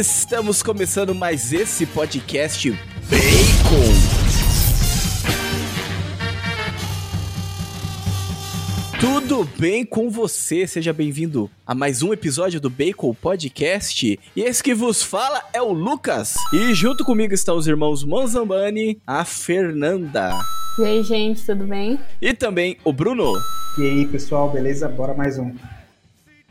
Estamos começando mais esse podcast Bacon. Tudo bem com você? Seja bem-vindo a mais um episódio do Bacon Podcast. E esse que vos fala é o Lucas. E junto comigo estão os irmãos Manzambani, a Fernanda. E aí, gente, tudo bem? E também o Bruno. E aí, pessoal, beleza? Bora mais um.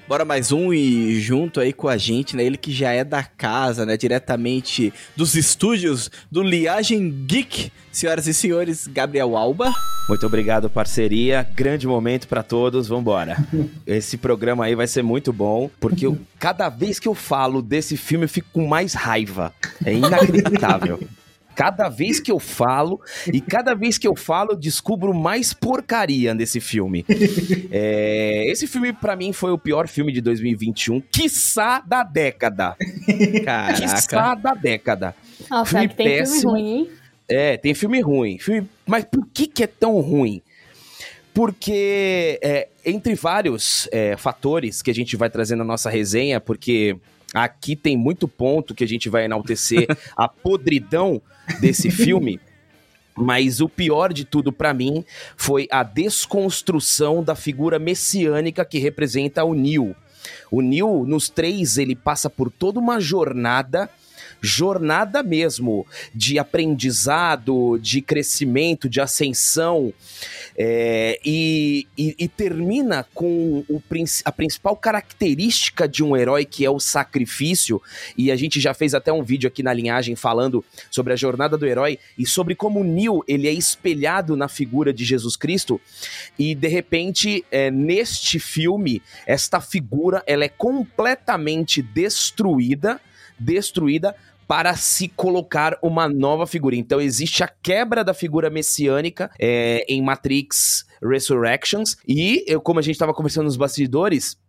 Bora mais um e junto aí com a gente, né? Ele que já é da casa, né? Diretamente dos estúdios do Liagem Geek. Senhoras e senhores, Gabriel Alba. Muito obrigado, parceria. Grande momento para todos. Vambora. Esse programa aí vai ser muito bom, porque eu, cada vez que eu falo desse filme eu fico com mais raiva. É inacreditável. Cada vez que eu falo, e cada vez que eu falo, eu descubro mais porcaria nesse filme. É, esse filme, para mim, foi o pior filme de 2021, quiçá da década. Caraca. Quiçá da década. Nossa, Filme é que tem péssimo. filme ruim, hein? É, tem filme ruim. Filme... Mas por que, que é tão ruim? Porque, é, entre vários é, fatores que a gente vai trazer na nossa resenha, porque aqui tem muito ponto que a gente vai enaltecer a podridão desse filme. Mas o pior de tudo pra mim foi a desconstrução da figura messiânica que representa o Neil. O Neil, nos três, ele passa por toda uma jornada jornada mesmo de aprendizado, de crescimento, de ascensão, é, e, e- e termina com o a principal característica de um herói, que é o sacrifício, e a gente já fez até um vídeo aqui na linhagem falando sobre a jornada do herói e sobre como o Neil ele é espelhado na figura de Jesus Cristo, e de repente, é, neste filme, esta figura ela é completamente destruída, destruída para se colocar uma nova figura. Então existe a quebra da figura messiânica é, em Matrix Resurrections e eu, como a gente estava conversando nos bastidores,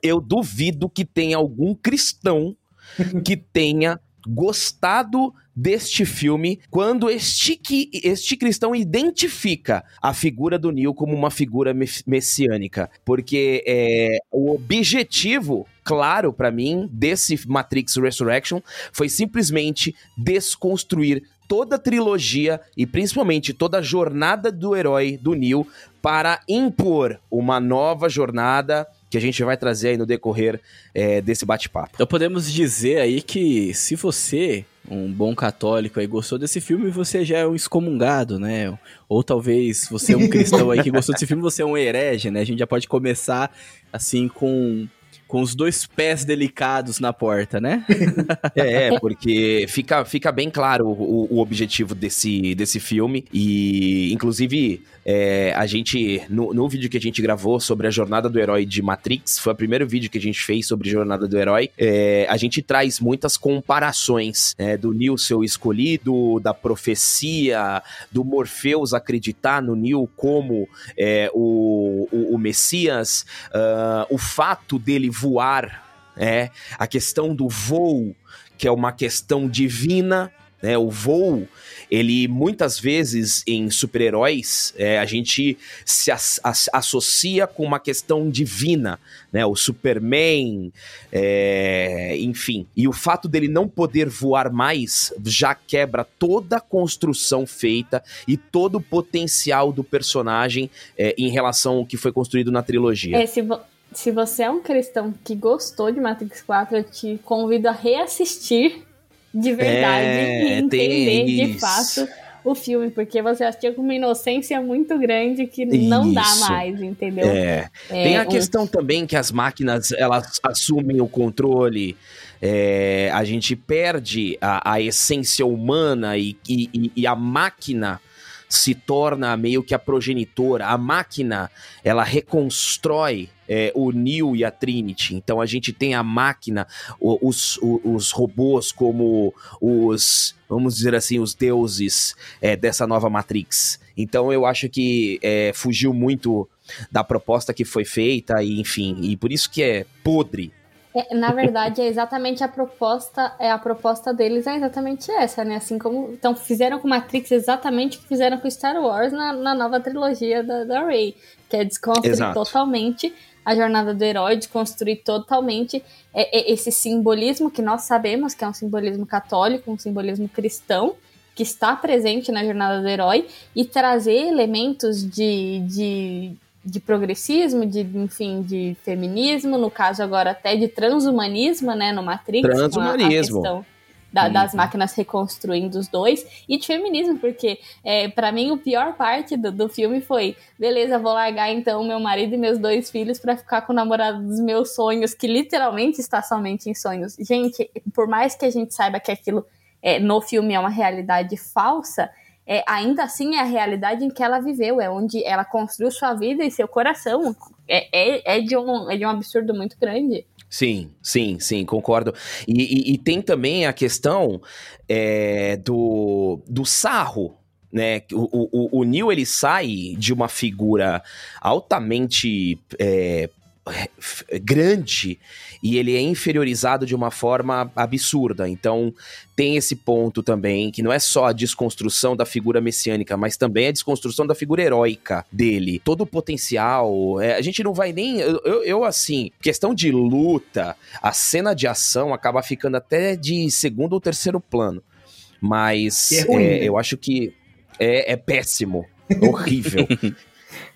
eu duvido que tenha algum cristão que tenha gostado deste filme quando este, este cristão identifica a figura do Neo como uma figura mes- messiânica. Porque é, o objetivo, claro pra mim, desse Matrix Resurrection foi simplesmente desconstruir toda a trilogia e principalmente toda a jornada do herói do Neo para impor uma nova jornada que a gente vai trazer aí no decorrer é, desse bate-papo. Então podemos dizer aí que se você, um bom católico aí, gostou desse filme, você já é um excomungado, né? Ou talvez você é um cristão aí que gostou desse filme, você é um herege, né? A gente já pode começar assim com, com os dois pés delicados na porta, né? É, porque fica, fica bem claro o, o objetivo desse, desse filme. E, inclusive, é, a gente, no, no vídeo que a gente gravou sobre a jornada do herói de Matrix, foi o primeiro vídeo que a gente fez sobre jornada do herói. é, a gente traz muitas comparações né, do Neo ser o escolhido, da profecia, do Morpheus acreditar no Neo como é, o, o, o Messias, ah, o fato dele voar. É, a questão do voo, que é uma questão divina, né? O voo, ele muitas vezes em super-heróis, é, a gente se as- as- associa com uma questão divina, né? O Superman, é, enfim. E o fato dele não poder voar mais já quebra toda a construção feita e todo o potencial do personagem é, em relação ao que foi construído na trilogia. É, se, vo- se você é um cristão que gostou de Matrix 4, eu te convido a reassistir de verdade É, e entender de fato o filme, porque você assistiu com uma inocência muito grande que não dá Isso. mais, entendeu? É, É, Tem a um- questão também que as máquinas elas assumem o controle, é, a gente perde a, a essência humana e- e- e a máquina se torna meio que a progenitora. A máquina ela reconstrói é, o Neo e a Trinity. Então a gente tem a máquina, os, os robôs como os, vamos dizer assim, os deuses é, dessa nova Matrix. Então eu acho que é, fugiu muito da proposta que foi feita, e enfim, e por isso que é podre. É, na verdade, é exatamente a proposta, é a proposta deles é exatamente essa, né? Assim como então fizeram com Matrix exatamente o que fizeram com Star Wars na, na nova trilogia da, da Rey, que é desconstruir Exato. totalmente a jornada do herói, desconstruir totalmente é, é, esse simbolismo que nós sabemos que é um simbolismo católico, um simbolismo cristão, que está presente na jornada do herói, e trazer elementos de, de de progressismo, de, enfim, de feminismo, no caso agora até de transhumanismo, né, no Matrix. Transhumanismo. A, a da, das máquinas reconstruindo os dois, e de feminismo, porque é, para mim o pior parte do, do filme foi, beleza, vou largar então meu marido e meus dois filhos para ficar com o namorado dos meus sonhos, que literalmente está somente em sonhos. Gente, por mais que a gente saiba que aquilo é, no filme é uma realidade falsa, é, ainda assim é a realidade em que ela viveu, é onde ela construiu sua vida e seu coração. É, é, é, de, um, é de um absurdo muito grande. Sim, sim, sim, concordo. E, e, e tem também a questão é, do, do sarro, né? O, o, o Neil ele sai de uma figura altamente é, grande e ele é inferiorizado de uma forma absurda. Então, tem esse ponto também, que não é só a desconstrução da figura messiânica, mas também a desconstrução da figura heróica dele. Todo o potencial. É, a gente não vai nem. Eu, eu, assim, questão de luta, a cena de ação acaba ficando até de segundo ou terceiro plano. Mas é ruim, é, né? eu acho que é, é péssimo. Horrível.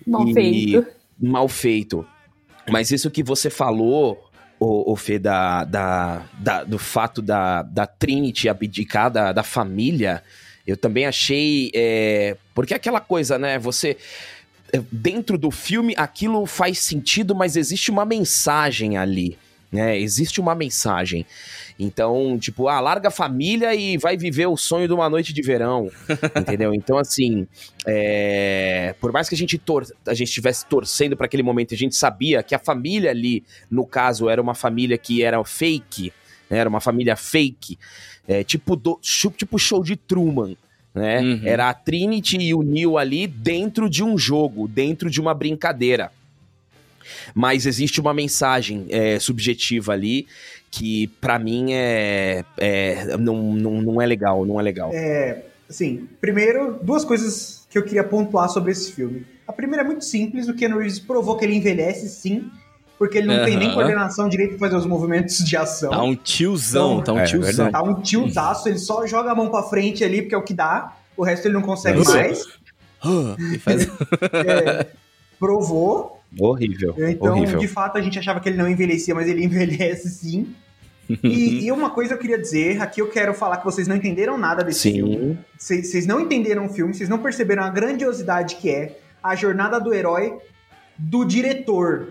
Mal e, feito. Mal feito. Mas isso que você falou, o, o Fê, da, da, da, do fato da, da Trinity abdicar da, da família, eu também achei. É, porque é aquela coisa, né? Você. É, dentro do filme, aquilo faz sentido, mas existe uma mensagem ali. Né? Existe uma mensagem. Então, tipo, ah, larga a família e vai viver o sonho de uma noite de verão, entendeu? Então, assim, é... por mais que a gente, tor a gente estivesse torcendo para aquele momento, a gente sabia que a família ali, no caso, era uma família que era fake, né? era uma família fake, é, tipo, do, tipo show de Truman, né? Uhum. Era a Trinity e o Neo ali dentro de um jogo, dentro de uma brincadeira. Mas existe uma mensagem é, subjetiva ali que para mim é, é não, não, não é legal, não é legal. É, assim, primeiro, duas coisas que eu queria pontuar sobre esse filme. A primeira é muito simples, o Ken Reeves provou que ele envelhece sim, porque ele não uhum. tem nem coordenação direito para fazer os movimentos de ação. Tá um tiozão, então, tá um é, tiozão. Tá um tiozaço, ele só joga a mão para frente ali, porque é o que dá, o resto ele não consegue Nossa. mais. faz... é, provou. Horrível. Então, horrível. de fato, a gente achava que ele não envelhecia, mas ele envelhece sim. E, e, uma coisa eu queria dizer, aqui eu quero falar que vocês não entenderam nada desse Sim. filme. Vocês não entenderam o filme, vocês não perceberam a grandiosidade que é a jornada do herói do diretor.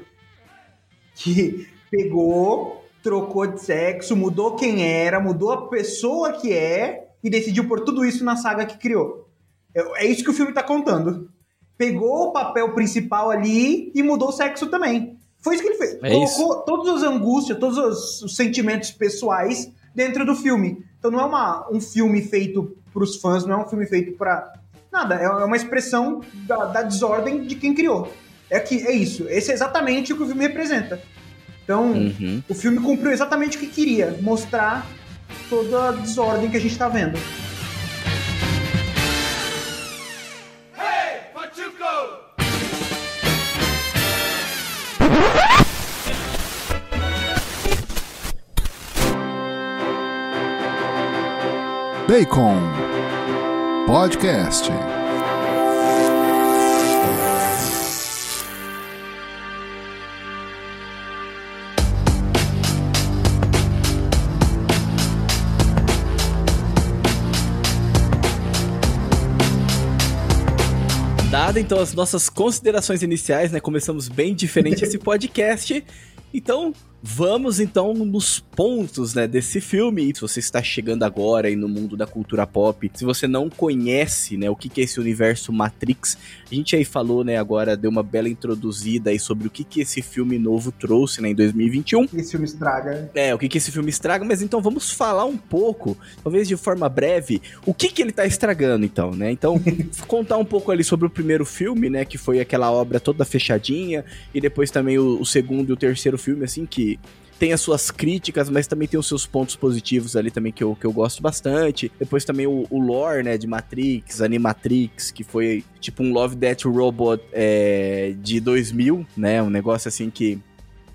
Que pegou, trocou de sexo, mudou quem era, mudou a pessoa que é e decidiu por tudo isso na saga que criou. É, é isso que o filme tá contando. Pegou o papel principal ali e mudou o sexo também. Foi isso que ele fez. É Colocou isso. todas as angústias, todos os, os, sentimentos pessoais dentro do filme. Então não é uma, um filme feito para os fãs, não é um filme feito para nada. É, é uma expressão da, da, desordem de quem criou. É que é isso. Esse é exatamente o que o filme representa. Então uhum. o filme cumpriu exatamente o que queria, mostrar toda a desordem que a gente está vendo. Bacon Podcast. Dada então as nossas considerações iniciais, né? Começamos bem diferente esse podcast. Então, Vamos então nos pontos, né, desse filme. Se você está chegando agora aí no mundo da cultura pop, se você não conhece, né, o que é esse universo Matrix, a gente aí falou, né, agora deu uma bela introduzida aí sobre o que que esse filme novo trouxe, né, em 2021. Esse filme estraga. É, o que que esse filme estraga, mas então vamos falar um pouco, talvez de forma breve, o que que ele tá estragando então, né? Então, contar um pouco ali sobre o primeiro filme, né, que foi aquela obra toda fechadinha, e depois também o, o segundo e o terceiro filme, assim, que tem as suas críticas, mas também tem os seus pontos positivos ali também que eu, que eu gosto bastante. Depois também o, o lore, né, de Matrix, Animatrix, que foi tipo um Love, Death Robot é, de 2000, né, um negócio assim que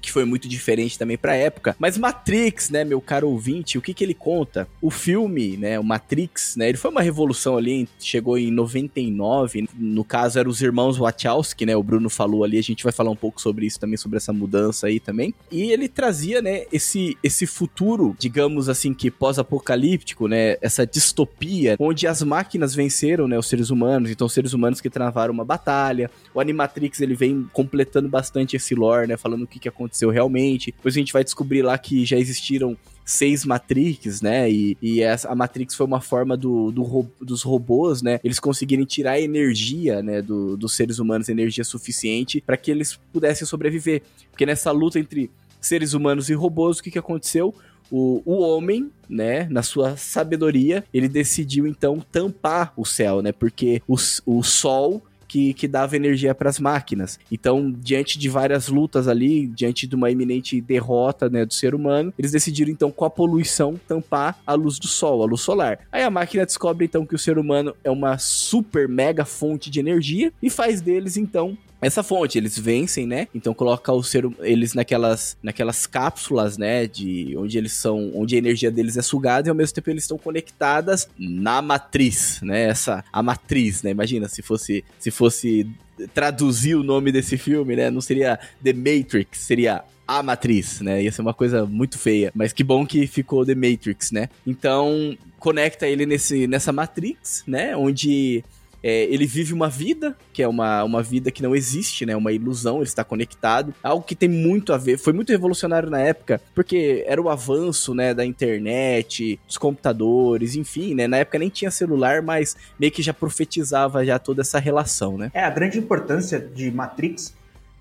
que foi muito diferente também pra época. Mas Matrix, né, meu caro ouvinte, o que que ele conta? O filme, né, o Matrix, né, ele foi uma revolução ali, chegou em 99, no caso eram os irmãos Wachowski, né, o Bruno falou ali, a gente vai falar um pouco sobre isso também, sobre essa mudança aí também. E ele trazia, né, esse, esse futuro, digamos assim, que pós-apocalíptico, né, essa distopia, onde as máquinas venceram, né, os seres humanos, então os seres humanos que travaram uma batalha. O Animatrix, ele vem completando bastante esse lore, né, falando o que que aconteceu aconteceu realmente. Depois a gente vai descobrir lá que já existiram seis Matrix, né? E, e essa, a Matrix foi uma forma do, do dos robôs, né? Eles conseguirem tirar energia, né? Do, dos seres humanos, energia suficiente para que eles pudessem sobreviver. Porque nessa luta entre seres humanos e robôs, o que, que aconteceu? O, o homem, né, na sua sabedoria, ele decidiu então tampar o céu, né? Porque o, o sol que, que dava energia para as máquinas. Então, diante de várias lutas ali, diante de uma iminente derrota né, do ser humano, eles decidiram então com a poluição tampar a luz do sol, a luz solar. Aí a máquina descobre então que o ser humano é uma super mega fonte de energia e faz deles então essa fonte, eles vencem, né? Então coloca o ser, eles naquelas, naquelas cápsulas, né? De onde eles são, onde a energia deles é sugada e ao mesmo tempo eles estão conectadas na matriz, né? Essa a matriz, né? Imagina se fosse se fosse traduzir o nome desse filme, né? Não seria The Matrix, seria a Matriz, né? Ia ser uma coisa muito feia. Mas que bom que ficou The Matrix, né? Então, conecta ele nesse, nessa Matrix, né? Onde é, ele vive uma vida, que é uma, uma vida que não existe, né? Uma ilusão, ele está conectado. Algo que tem muito a ver, foi muito revolucionário na época, porque era o avanço, né, da internet, dos computadores, enfim, né? Na época nem tinha celular, mas meio que já profetizava já toda essa relação, né? É, a grande importância de Matrix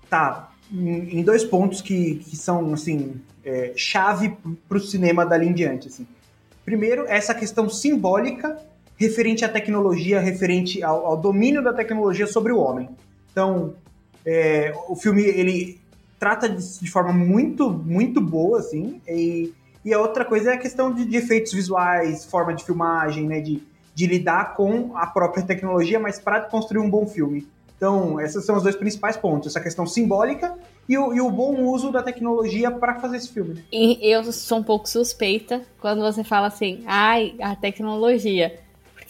tá em, dois pontos que, que são, assim, é, chave para o cinema dali em diante, assim. Primeiro, essa questão simbólica referente à tecnologia, referente ao, ao domínio da tecnologia sobre o homem. Então, é, o filme ele trata de, de, forma muito muito boa, assim. E, e a outra coisa é a questão de, de efeitos visuais, forma de filmagem, né? De, de lidar com a própria tecnologia, mas para construir um bom filme. Então, esses são os dois principais pontos: essa questão simbólica e o, e o bom uso da tecnologia para fazer esse filme. Eu sou um pouco suspeita quando você fala assim, ai, a tecnologia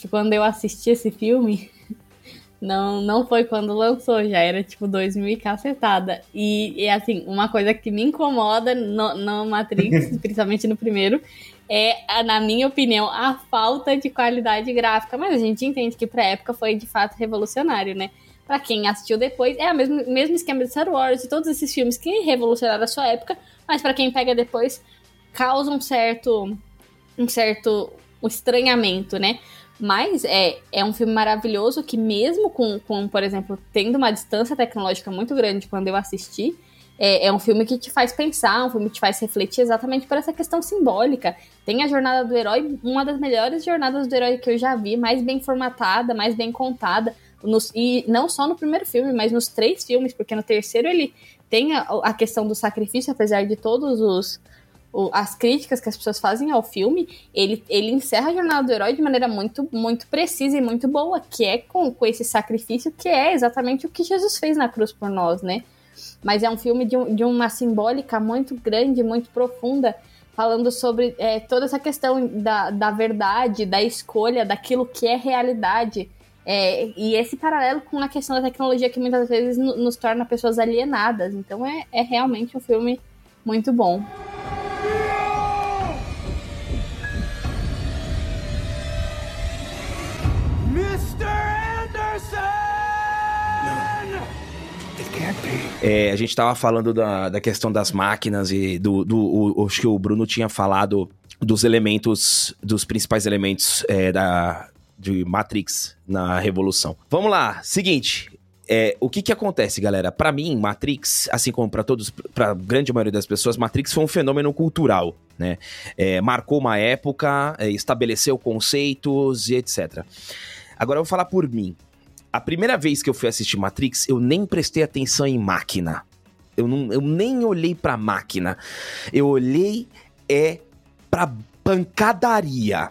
que quando eu assisti esse filme, não, não foi quando lançou, já era tipo 2000 e cacetada. E, e assim, uma coisa que me incomoda no, no Matrix, principalmente no primeiro, é, na minha opinião, a falta de qualidade gráfica. Mas a gente entende que pra época foi de fato revolucionário, né? Pra quem assistiu depois, é o mesmo, mesmo esquema de Star Wars e todos esses filmes que revolucionaram a sua época, mas para quem pega depois, causa um certo. um certo estranhamento, né? Mas é, é um filme maravilhoso que, mesmo com, com, por exemplo, tendo uma distância tecnológica muito grande quando eu assisti, é, é, um filme que te faz pensar, um filme que te faz refletir exatamente por essa questão simbólica. Tem a jornada do herói, uma das melhores jornadas do herói que eu já vi, mais bem formatada, mais bem contada. Nos, e não só no primeiro filme, mas nos três filmes, porque no terceiro ele tem a, a questão do sacrifício, apesar de todos os, o, as críticas que as pessoas fazem ao filme, ele, ele encerra a jornada do herói de maneira muito, muito precisa e muito boa, que é com, com esse sacrifício, que é exatamente o que Jesus fez na cruz por nós, né? Mas é um filme de, de uma simbólica muito grande, muito profunda, falando sobre é, toda essa questão da, da verdade, da escolha, daquilo que é realidade. É, e esse paralelo com a questão da tecnologia que muitas vezes nos torna pessoas alienadas. Então é, é realmente um filme muito bom. É, a gente estava falando da, da questão das máquinas e do, do o, acho que o Bruno tinha falado dos elementos, dos principais elementos é, da, de Matrix na Revolução. Vamos lá, seguinte. É, o que que acontece, galera? Para mim, Matrix, assim como para todos, para grande maioria das pessoas, Matrix foi um fenômeno cultural, né? É, marcou uma época, é, estabeleceu conceitos e etc. Agora eu vou falar por mim. A primeira vez que eu fui assistir Matrix, eu nem prestei atenção em máquina. Eu, não, eu nem olhei pra máquina. Eu olhei é pra pancadaria.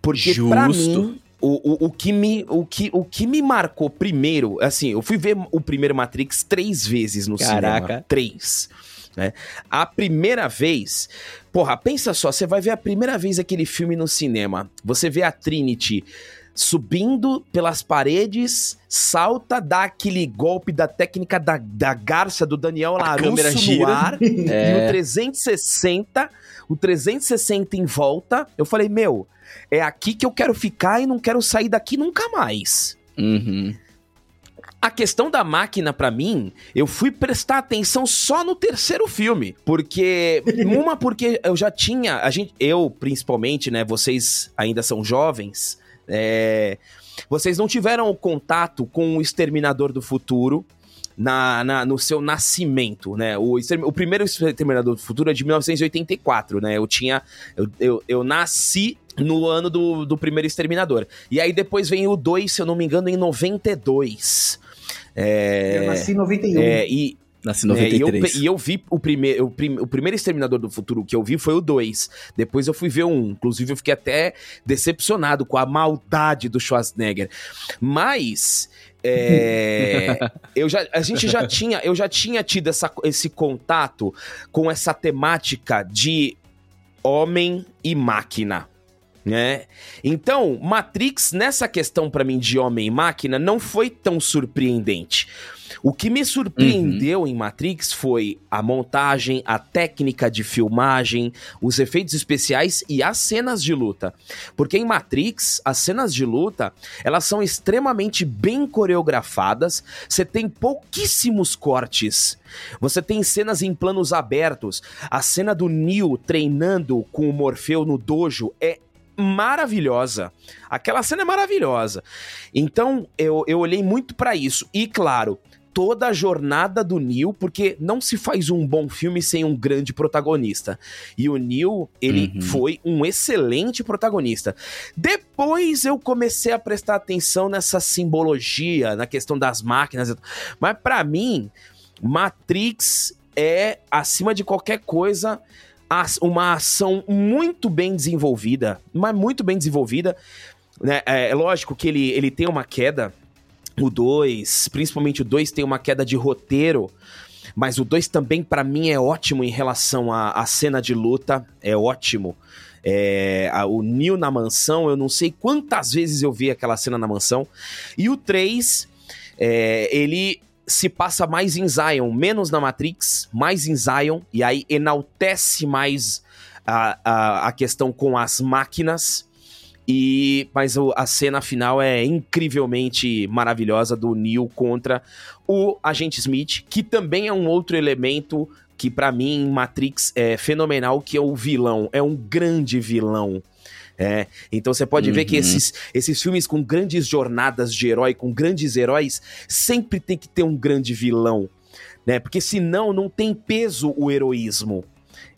Porque Justo. pra mim, o, o, o, que me, o, que, o que me marcou primeiro, assim, eu fui ver o primeiro Matrix três vezes no Caraca. cinema. Três. Né? A primeira vez, porra, pensa só, você vai ver a primeira vez aquele filme no cinema, você vê a Trinity subindo pelas paredes, salta, dá aquele golpe da técnica da, da garça do Daniel Larusso no ar, é. e o 360, o 360 em volta. Eu falei, meu, é aqui que eu quero ficar e não quero sair daqui nunca mais. Uhum. A questão da máquina, para mim, eu fui prestar atenção só no terceiro filme. Porque. uma, porque eu já tinha. A gente, eu, principalmente, né? Vocês ainda são jovens. É, vocês não tiveram contato com o Exterminador do Futuro. Na, na, no seu nascimento, né? O, o primeiro Exterminador do Futuro é de 1984, né? Eu tinha. Eu, eu, eu nasci no ano do, do primeiro Exterminador. E aí depois vem o 2, se eu não me engano, em 92. É, eu nasci em 91. É, e, Nasci em 93. É, e, eu, e eu vi o primeiro, o, prim, o primeiro Exterminador do Futuro que eu vi foi o 2. Depois eu fui ver o 1. Um. Inclusive eu fiquei até decepcionado com a maldade do Schwarzenegger. Mas é, eu já, a gente já tinha, eu já tinha tido essa, esse contato com essa temática de homem e máquina né? Então, Matrix nessa questão para mim de homem e máquina não foi tão surpreendente. O que me surpreendeu uhum. em Matrix foi a montagem, a técnica de filmagem, os efeitos especiais e as cenas de luta. Porque em Matrix, as cenas de luta, elas são extremamente bem coreografadas, você tem pouquíssimos cortes. Você tem cenas em planos abertos. A cena do Neo treinando com o Morfeu no dojo é maravilhosa. Aquela cena é maravilhosa. Então, eu, eu olhei muito para isso. E, claro, toda a jornada do Neil, porque não se faz um bom filme sem um grande protagonista. E o Neil, ele uhum. foi um excelente protagonista. Depois eu comecei a prestar atenção nessa simbologia, na questão das máquinas. Mas para mim, Matrix é, acima de qualquer coisa, uma ação muito bem desenvolvida, mas muito bem desenvolvida. Né? É, é lógico que ele, ele tem uma queda, o 2, principalmente o 2 tem uma queda de roteiro, mas o 2 também para mim é ótimo em relação à, cena de luta, é ótimo. É, a, o Neil na mansão, eu não sei quantas vezes eu vi aquela cena na mansão. E o 3, é, ele se passa mais em Zion, menos na Matrix, mais em Zion, e aí enaltece mais a, a, a questão com as máquinas. E mas a cena final é incrivelmente maravilhosa do Neo contra o agente Smith, que também é um outro elemento que para mim em Matrix é fenomenal, que é o vilão, é um grande vilão. É, então você pode uhum. ver que uhum. esses, esses filmes com grandes jornadas de herói, com grandes heróis, sempre tem que ter um grande vilão, né? Porque senão não tem peso o heroísmo.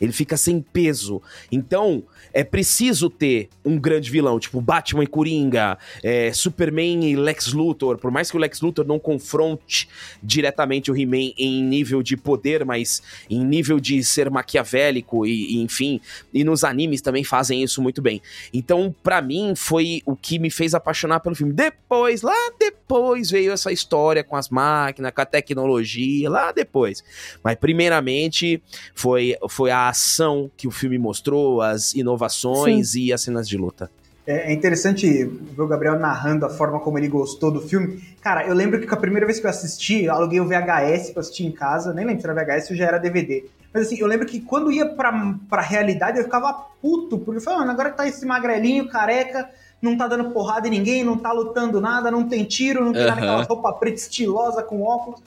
Ele fica sem peso. Então, é preciso ter um grande vilão, tipo Batman e Coringa, é, Superman e Lex Luthor. Por mais que o Lex Luthor não confronte diretamente o He-Man em nível de poder, mas em nível de ser maquiavélico e, e, enfim. E nos animes também fazem isso muito bem. Então, para mim, foi o que me fez apaixonar pelo filme. Depois, lá depois, veio essa história com as máquinas, com a tecnologia, lá depois. Mas, primeiramente, foi, foi a ação que o filme mostrou, as inovações Sim. e as cenas de luta. É, é interessante ver o Gabriel narrando a forma como ele gostou do filme. Cara, eu lembro que a primeira vez que eu assisti, eu aluguei o VHS pra assistir em casa, nem lembro se era VHS ou já era DVD. Mas assim, eu lembro que quando ia pra, pra realidade eu ficava puto, porque eu falava, agora tá esse magrelinho, careca, não tá dando porrada em ninguém, não tá lutando nada, não tem tiro, não tem uhum. nada aquela roupa preta estilosa com óculos.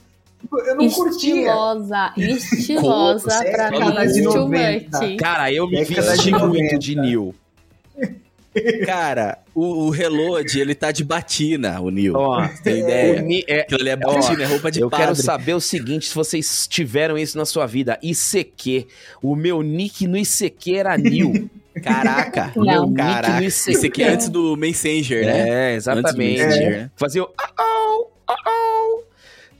Eu não estilosa, curtia. Estilosa, pra mim, Cara, eu me vesti muito de Neil. Cara, o, o Reload, ele tá de batina, o Neil. Ó, tem ideia? Ni, é, Aquilo ali é batina, é roupa de Eu padre. quero saber o seguinte, se vocês tiveram isso na sua vida. ICQ. O meu nick no ICQ era Neil. Caraca. Não. Caraca. Esse aqui é antes do Messenger, né? É, exatamente. Messenger, né? Fazia o... Uh -oh, uh -oh.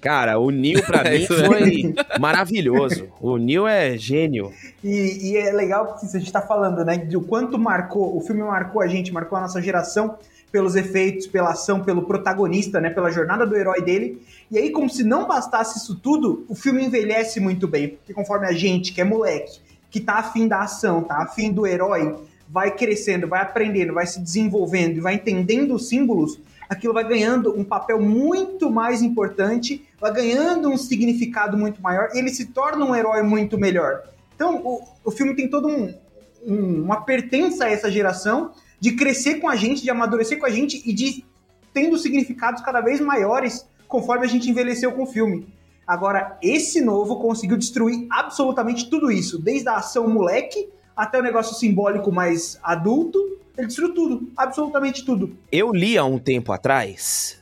Cara, o Neil pra mim foi maravilhoso. O Neil é gênio. E, e, é legal porque a gente tá falando, né, de o quanto marcou, o filme marcou a gente, marcou a nossa geração pelos efeitos, pela ação, pelo protagonista, né, pela jornada do herói dele. E aí, como se não bastasse isso tudo, o filme envelhece muito bem, porque conforme a gente, que é moleque, que tá afim da ação, tá afim do herói, vai crescendo, vai aprendendo, vai se desenvolvendo e vai entendendo os símbolos, aquilo vai ganhando um papel muito mais importante, vai ganhando um significado muito maior, ele se torna um herói muito melhor. Então, o, o filme tem todo um, um, uma pertença a essa geração de crescer com a gente, de amadurecer com a gente e de tendo significados cada vez maiores conforme a gente envelheceu com o filme. Agora, esse novo conseguiu destruir absolutamente tudo isso, desde a ação moleque até o negócio simbólico mais adulto, ele destruiu tudo, absolutamente tudo. Eu li há um tempo atrás,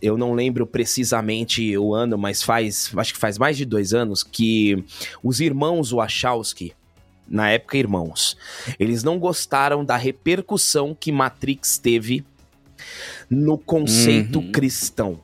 eu não lembro precisamente o ano, mas faz, acho que faz mais de dois anos, que os irmãos Wachowski, na época irmãos, eles não gostaram da repercussão que Matrix teve no conceito uhum. cristão.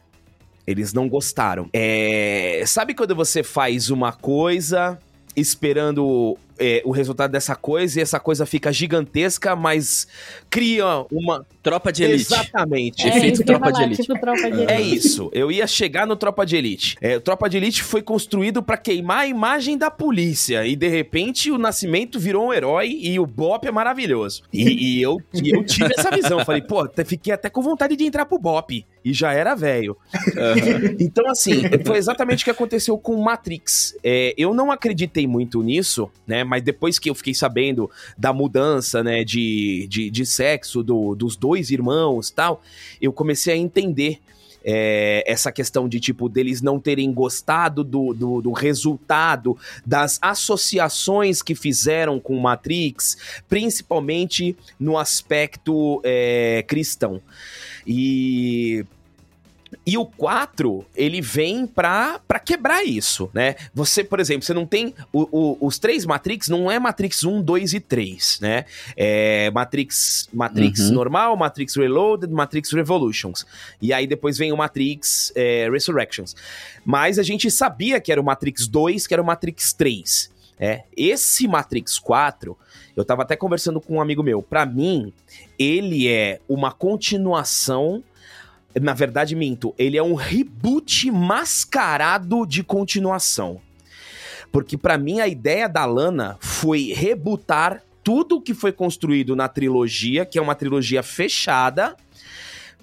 Eles não gostaram. É... Sabe quando você faz uma coisa esperando é, o resultado dessa coisa e essa coisa fica gigantesca, mas cria uma. Tropa de elite. Exatamente. É, Efeito tropa, falar, de elite. Tipo tropa de elite. É isso. Eu ia chegar no Tropa de Elite. É, o Tropa de Elite foi construído para queimar a imagem da polícia. E de repente o Nascimento virou um herói e o Bop é maravilhoso. E, e eu, e eu tive essa visão. Falei, pô, fiquei até com vontade de entrar pro Bop. E já era velho. Uhum. Então, assim, foi exatamente o que aconteceu com Matrix. É, eu não acreditei muito nisso, né? Mas depois que eu fiquei sabendo da mudança, né, de, de, de sexo do, dos dois irmãos tal, eu comecei a entender é, essa questão de, tipo, deles não terem gostado do, do, do, resultado das associações que fizeram com Matrix, principalmente no aspecto é, cristão. E e o 4, ele vem pra, pra quebrar isso, né? Você, por exemplo, você não tem. O, o, os três Matrix não é Matrix 1, 2 e 3, né? É Matrix, Matrix uhum. normal, Matrix Reloaded, Matrix Revolutions. E aí depois vem o Matrix é, Resurrections. Mas a gente sabia que era o Matrix 2, que era o Matrix 3. É, esse Matrix 4, eu tava até conversando com um amigo meu. Para mim, ele é uma continuação na verdade, minto. Ele é um reboot mascarado de continuação. Porque para mim a ideia da Lana foi rebootar tudo que foi construído na trilogia, que é uma trilogia fechada,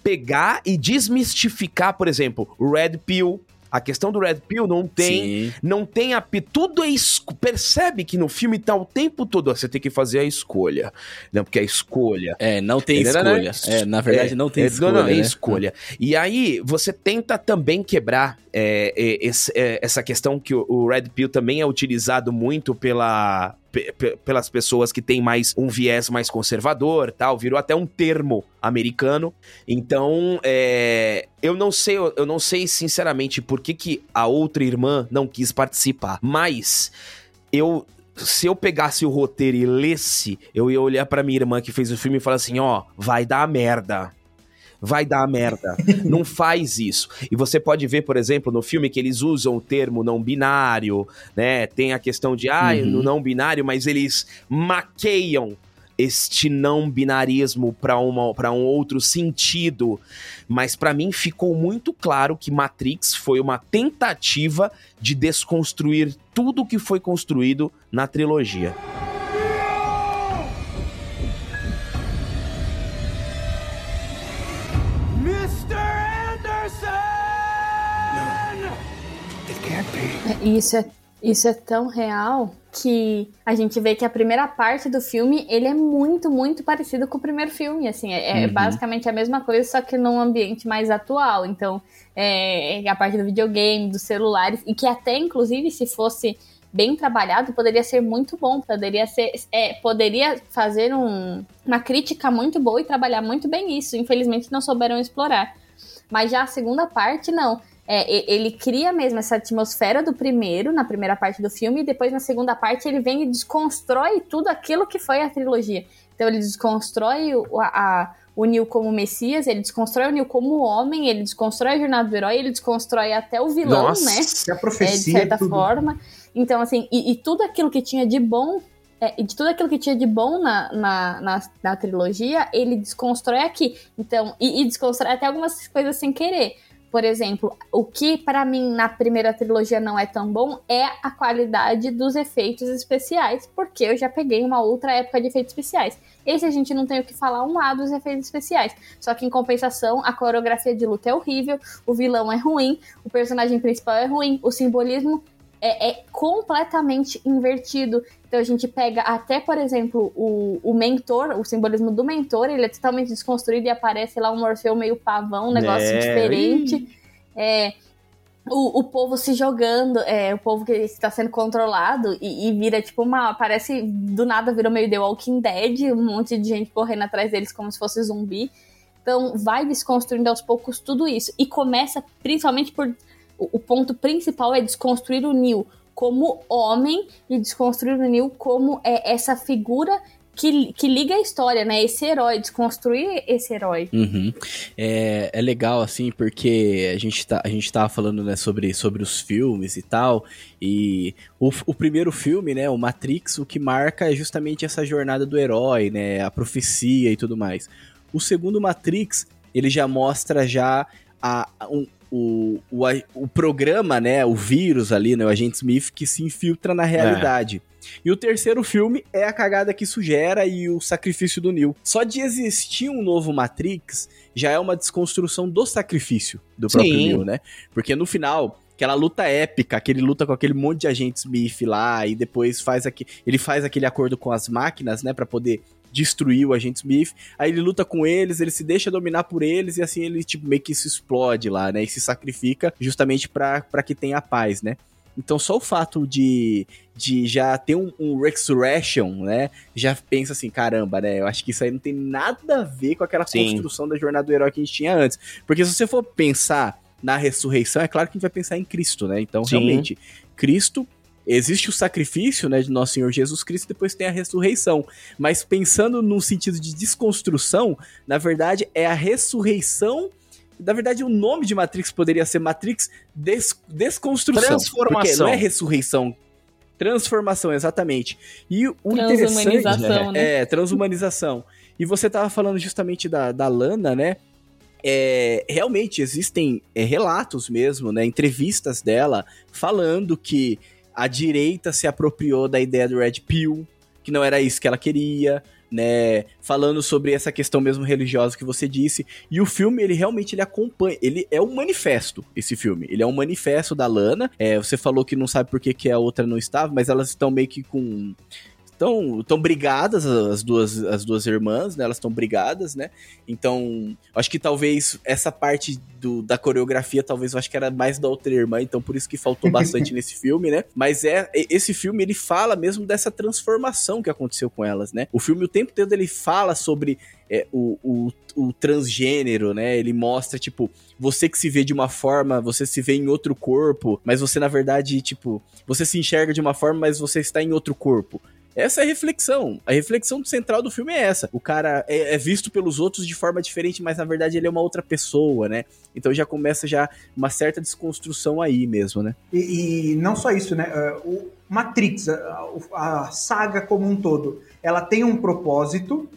pegar e desmistificar, por exemplo, Red Pill, a questão do Red Pill não tem, Sim. não tem a tudo é percebe que no filme tá o tempo todo, ó, você tem que fazer a escolha, não porque a escolha. É, não tem escolha. É, na verdade é, não tem é, escolha. Não, não, é né? escolha. E aí você tenta também quebrar é, é, é, essa questão que o Red Pill também é utilizado muito pela pelas pessoas que têm mais um viés mais conservador, tal, virou até um termo americano. Então, é, eu não sei, eu não sei sinceramente por que, que a outra irmã não quis participar, mas eu se eu pegasse o roteiro e lesse, eu ia olhar para minha irmã que fez o filme e falar assim, ó, vai dar merda vai dar merda. não faz isso. E você pode ver, por exemplo, no filme que eles usam o termo não binário, né? Tem a questão de, ah, uhum. no não binário, mas eles maqueiam este não binarismo para um outro sentido. Mas para mim ficou muito claro que Matrix foi uma tentativa de desconstruir tudo que foi construído na trilogia. Isso é, isso é tão real que a gente vê que a primeira parte do filme ele é muito, muito parecido com o primeiro filme. Assim, é, é uhum. basicamente a mesma coisa, só que num ambiente mais atual. Então, é, a parte do videogame, dos celulares, e que até, inclusive, se fosse bem trabalhado, poderia ser muito bom, poderia ser, é, poderia fazer um, uma crítica muito boa e trabalhar muito bem isso. Infelizmente, não souberam explorar. Mas já a segunda parte, não é, ele cria mesmo essa atmosfera do primeiro, na primeira parte do filme, e depois na segunda parte ele vem e desconstrói tudo aquilo que foi a trilogia. Então ele desconstrói o, a, o Neil como Messias, ele desconstrói o Neil como homem, ele desconstrói a jornada do herói, ele desconstrói até o vilão, Nossa, né? A profecia, é, de certa tudo. forma. Então, assim, e, e, tudo aquilo que tinha de bom, é, de tudo aquilo que tinha de bom na, na, na, na trilogia, ele desconstrói aqui. Então, e, e desconstrói até algumas coisas sem querer. Por exemplo, o que para mim na primeira trilogia não é tão bom é a qualidade dos efeitos especiais, porque eu já peguei uma outra época de efeitos especiais. Esse a gente não tem o que falar um lado dos efeitos especiais. Só que em compensação, a coreografia de luta é horrível, o vilão é ruim, o personagem principal é ruim, o simbolismo é, é, completamente invertido. Então a gente pega até, por exemplo, o, o mentor, o simbolismo do mentor, ele é totalmente desconstruído e aparece lá um Morfeu meio pavão, um negócio é. diferente. É, o, o povo se jogando, é, o povo que está sendo controlado e, e, vira tipo uma. Parece do nada virou meio The Walking Dead, um monte de gente correndo atrás deles como se fosse zumbi. Então vai desconstruindo aos poucos tudo isso. E começa principalmente por o, ponto principal é desconstruir o Neil como homem e desconstruir o Neil como é, essa figura que, que, liga a história, né? Esse herói, desconstruir esse herói. Uhum. É, é legal, assim, porque a gente, tá, a gente tava falando, né, sobre, sobre os filmes e tal, e o, o primeiro filme, né, o Matrix, o que marca é justamente essa jornada do herói, né, a profecia e tudo mais. O segundo Matrix, ele já mostra já a, um, o, o, o programa, né, o vírus ali, né, o agente Smith, que se infiltra na realidade. É. E o terceiro filme é a cagada que isso gera e o sacrifício do Neo. Só de existir um novo Matrix já é uma desconstrução do sacrifício do próprio Sim. Neo, né? Porque no final, aquela luta épica, que ele luta com aquele monte de agente Smith lá e depois faz aqui, ele faz aquele acordo com as máquinas, né, para poder destruir o agente Smith. Aí ele luta com eles, ele se deixa dominar por eles e assim ele tipo meio que se explode lá, né? E se sacrifica justamente para que tenha paz, né? Então só o fato de, de já ter um, um Resurrection, né? Já pensa assim, caramba, né? Eu acho que isso aí não tem nada a ver com aquela Sim. construção da jornada do herói que a gente tinha antes. Porque se você for pensar na ressurreição, é claro que a gente vai pensar em Cristo, né? Então, Sim. realmente, Cristo Existe o sacrifício, né, de nosso Senhor Jesus Cristo, depois tem a ressurreição. Mas pensando no sentido de desconstrução, na verdade é a ressurreição. Na verdade, o nome de Matrix poderia ser Matrix des Desconstrução. Transformação. Porque não é ressurreição. Transformação, exatamente. E o interessante. Né? É, transhumanização. E você tava falando justamente da, da Lana, né? É, realmente existem é, relatos mesmo, né? Entrevistas dela falando que a direita se apropriou da ideia do Red Pill, que não era isso que ela queria, né, falando sobre essa questão mesmo religiosa que você disse. E o filme, ele realmente ele acompanha, ele é um manifesto, esse filme. Ele é um manifesto da Lana. É, você falou que não sabe por que, que a outra não estava, mas elas estão meio que com estão tão brigadas as duas as duas irmãs, né? Elas estão brigadas, né? Então, acho que talvez essa parte do, da coreografia, talvez eu acho que era mais da outra irmã, então por isso que faltou bastante nesse filme, né? Mas é esse filme ele fala mesmo dessa transformação que aconteceu com elas, né? O filme o tempo todo ele fala sobre é, o, o, o, transgênero, né? Ele mostra, tipo, você que se vê de uma forma, você se vê em outro corpo, mas você, na verdade, tipo, você se enxerga de uma forma, mas você está em outro corpo. Essa é a reflexão. A reflexão central do filme é essa. O cara é, é, visto pelos outros de forma diferente, mas na verdade ele é uma outra pessoa, né? Então já começa já uma certa desconstrução aí mesmo, né? E, e não só isso, né? Uh, o Matrix, a, a, saga como um todo, ela tem um propósito,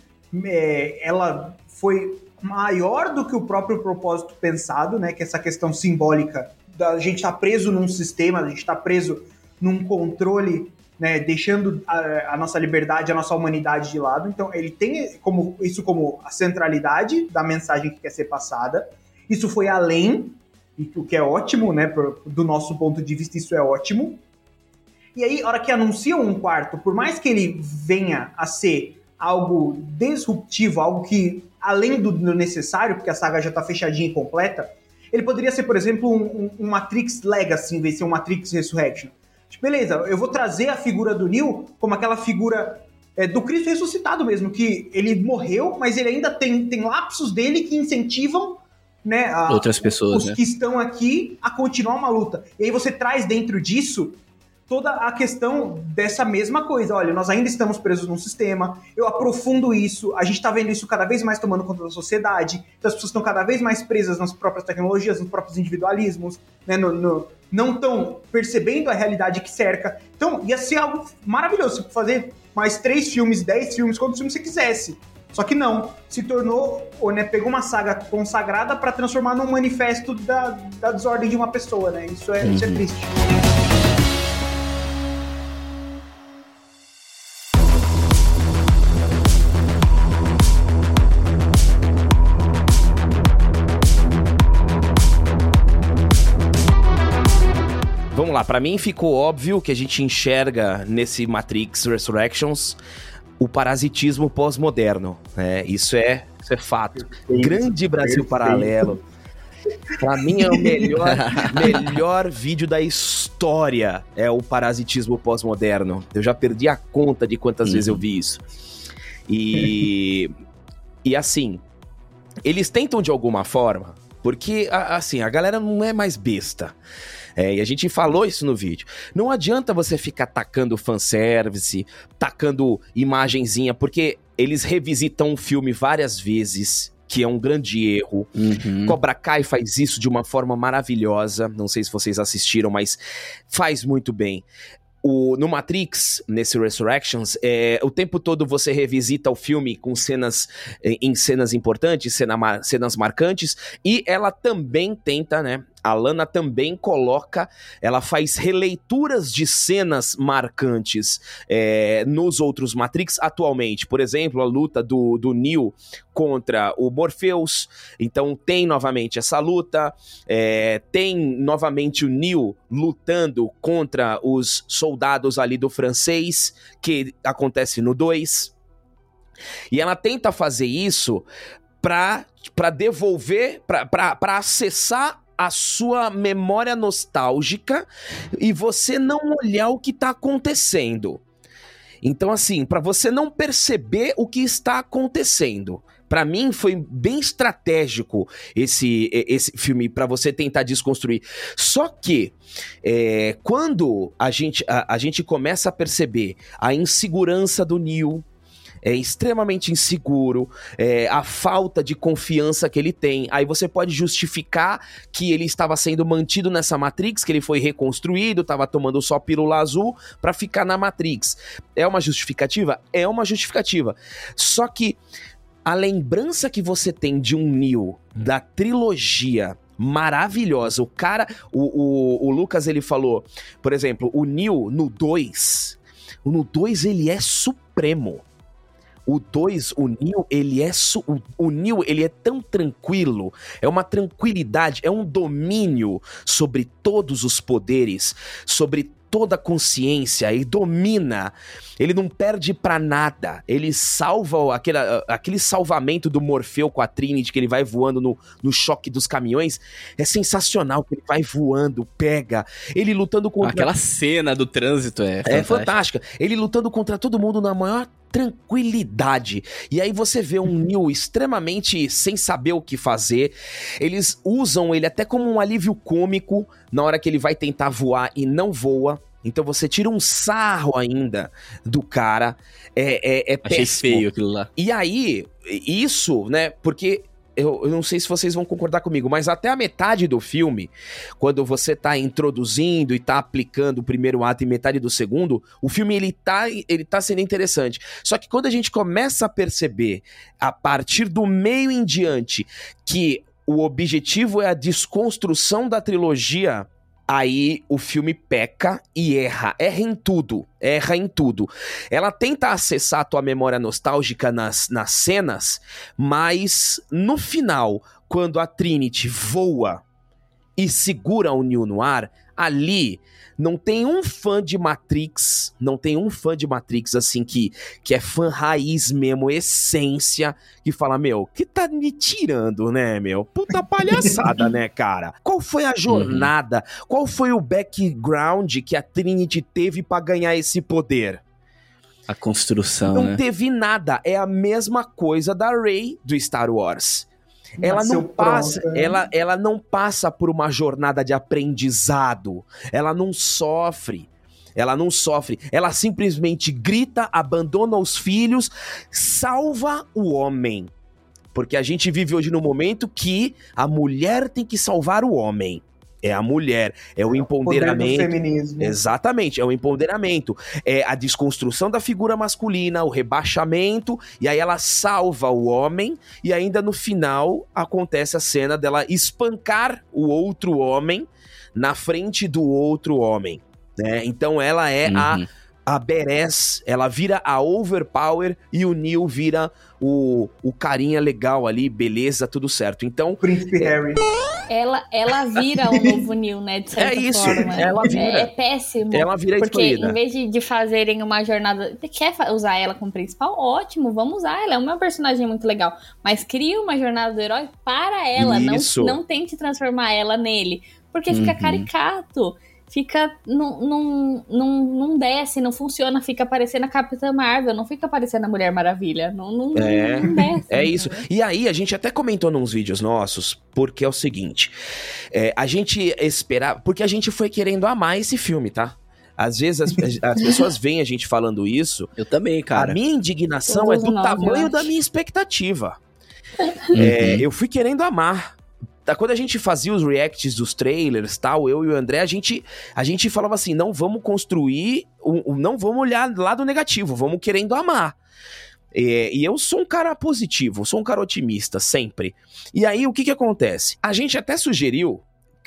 é, ela foi maior do que o próprio propósito pensado, né? Que é essa questão simbólica da gente estar tá preso num sistema, a gente estar tá preso num controle né, deixando a, a, nossa liberdade, a nossa humanidade de lado. Então, ele tem como, isso como a centralidade da mensagem que quer ser passada. Isso foi além, o que é ótimo, né? Do nosso ponto de vista, isso é ótimo. E aí, a hora que anunciam um quarto, por mais que ele venha a ser algo disruptivo, algo que, além do necessário, porque a saga já está fechadinha e completa, ele poderia ser, por exemplo, um, um Matrix Legacy, em vez de ser um Matrix Resurrection beleza, eu vou trazer a figura do Neil como aquela figura é, do Cristo ressuscitado mesmo, que ele morreu, mas ele ainda tem, tem lapsos dele que incentivam né, a, outras pessoas, os né? que estão aqui a continuar uma luta. E aí você traz dentro disso toda a questão dessa mesma coisa. Olha, nós ainda estamos presos num sistema, eu aprofundo isso, a gente está vendo isso cada vez mais tomando conta da sociedade, então as pessoas estão cada vez mais presas nas próprias tecnologias, nos próprios individualismos, né, no, no, não estão percebendo a realidade que cerca. Então, ia ser algo maravilhoso, fazer mais três filmes, dez filmes, quantos filmes você quisesse. Só que não, se tornou, ou, né, pegou uma saga consagrada para transformar num manifesto da, da desordem de uma pessoa, né? Isso é, uhum. isso é uhum. triste. Lá, para mim ficou óbvio que a gente enxerga nesse Matrix Resurrections o parasitismo pós-moderno. Né? Isso, é, isso é fato. Perfeito, Grande Brasil perfeito. Paralelo. Pra mim é o melhor, melhor vídeo da história é o parasitismo pós-moderno. Eu já perdi a conta de quantas uhum. vezes eu vi isso. E, e assim, eles tentam de alguma forma, porque assim, a galera não é mais besta. É, e a gente falou isso no vídeo. Não adianta você ficar tacando fanservice, tacando imagenzinha, porque eles revisitam o filme várias vezes que é um grande erro. Uhum. Cobra Kai faz isso de uma forma maravilhosa. Não sei se vocês assistiram, mas faz muito bem. O, no Matrix, nesse Resurrections, é, o tempo todo você revisita o filme com cenas em cenas importantes, cena, cenas marcantes, e ela também tenta, né, a Lana também coloca, ela faz releituras de cenas marcantes é, nos outros Matrix atualmente. Por exemplo, a luta do, do Neo contra o Morpheus. Então tem novamente essa luta. É, tem novamente o Neo lutando contra os soldados ali do francês, que acontece no 2. E ela tenta fazer isso para devolver, para acessar a sua memória nostálgica e você não olhar o que está acontecendo. Então, assim, para você não perceber o que está acontecendo. Para mim foi bem estratégico esse, esse filme para você tentar desconstruir. Só que é, quando a gente, a, a gente começa a perceber a insegurança do Neil, é extremamente inseguro, é, a falta de confiança que ele tem. Aí você pode justificar que ele estava sendo mantido nessa Matrix, que ele foi reconstruído, estava tomando só pílula azul para ficar na Matrix. É uma justificativa? É uma justificativa. Só que a lembrança que você tem de um Neo da trilogia maravilhosa. O cara, o, o, o, Lucas, ele falou, por exemplo, o Neo no 2. No 2 ele é supremo. O 2, o Neo, ele é su... o, Neo, ele é tão tranquilo, é uma tranquilidade, é um domínio sobre todos os poderes, sobre toda a consciência e domina. Ele não perde para nada. Ele salva aquele, aquele salvamento do Morfeu com a Trinity, que ele vai voando no, no choque dos caminhões. É sensacional que ele vai voando, pega. Ele lutando contra. Aquela cena do trânsito é, é fantástica. Ele lutando contra todo mundo na maior tranquilidade. E aí você vê um Neil extremamente sem saber o que fazer. Eles usam ele até como um alívio cômico na hora que ele vai tentar voar e não voa. Então você tira um sarro ainda do cara. É, é, é Achei péssimo. feio aquilo lá. E aí, isso, né? Porque eu, eu, não sei se vocês vão concordar comigo, mas até a metade do filme, quando você tá introduzindo e tá aplicando o primeiro ato e metade do segundo, o filme ele tá, ele tá sendo interessante. Só que quando a gente começa a perceber, a partir do meio em diante, que o objetivo é a desconstrução da trilogia aí o filme peca e erra. Erra em tudo. Erra em tudo. Ela tenta acessar a tua memória nostálgica nas, nas cenas, mas no final, quando a Trinity voa e segura o Neo no ar, ali não tem um fã de Matrix, não tem um fã de Matrix assim que, que é fã raiz mesmo, essência, que fala, meu, que tá me tirando, né, meu? Puta palhaçada, né, cara? Qual foi a uhum. jornada? Uhum. Qual foi o background que a Trinity teve para ganhar esse poder? A construção, Não né? teve nada. É a mesma coisa da Rey do Star Wars ela não passa, pronta. ela, ela não passa por uma jornada de aprendizado. Ela não sofre. ela não sofre, ela simplesmente grita, abandona os filhos, salva o homem. Porque a gente vive hoje num momento que a mulher tem que salvar o homem é a mulher, é o empoderamento. O feminismo. Exatamente, é o empoderamento, é a desconstrução da figura masculina, o rebaixamento, e aí ela salva o homem, e ainda no final acontece a cena dela espancar o outro homem na frente do outro homem. Né? Então ela é uhum. a a Beres, ela vira a Overpower e o Neil vira o, o carinha legal ali, beleza, tudo certo. Então. Príncipe é, Harry. Ela, ela vira o novo Neil, né? De certa é isso. Forma. Ela vira. É, é péssimo. Ela vira Porque escolhida. em vez de, de fazerem uma jornada. Quer usar ela como principal? Ótimo, vamos usar ela. É uma personagem muito legal. Mas cria uma jornada do herói para ela. Isso. Não, não tente transformar ela nele. Porque fica uhum. caricato fica. Não, não, não, não desce, não funciona, fica parecendo a Capitã Marvel, não fica parecendo a Mulher Maravilha. Não, não, é, não desce. É isso. E aí, a gente até comentou nos vídeos nossos, porque é o seguinte: é, a gente esperava. Porque a gente foi querendo amar esse filme, tá? Às vezes as, as, pessoas veem a gente falando isso. Eu também, cara. A minha indignação Todos é do nós, tamanho da minha expectativa. é, eu fui querendo amar quando a gente fazia os reacts dos trailers, tal, eu e o André, a gente, a gente falava assim, não vamos construir, não vamos olhar lado negativo, vamos querendo amar. É, e eu sou um cara positivo, sou um cara otimista, sempre. E aí, o que que acontece? A gente até sugeriu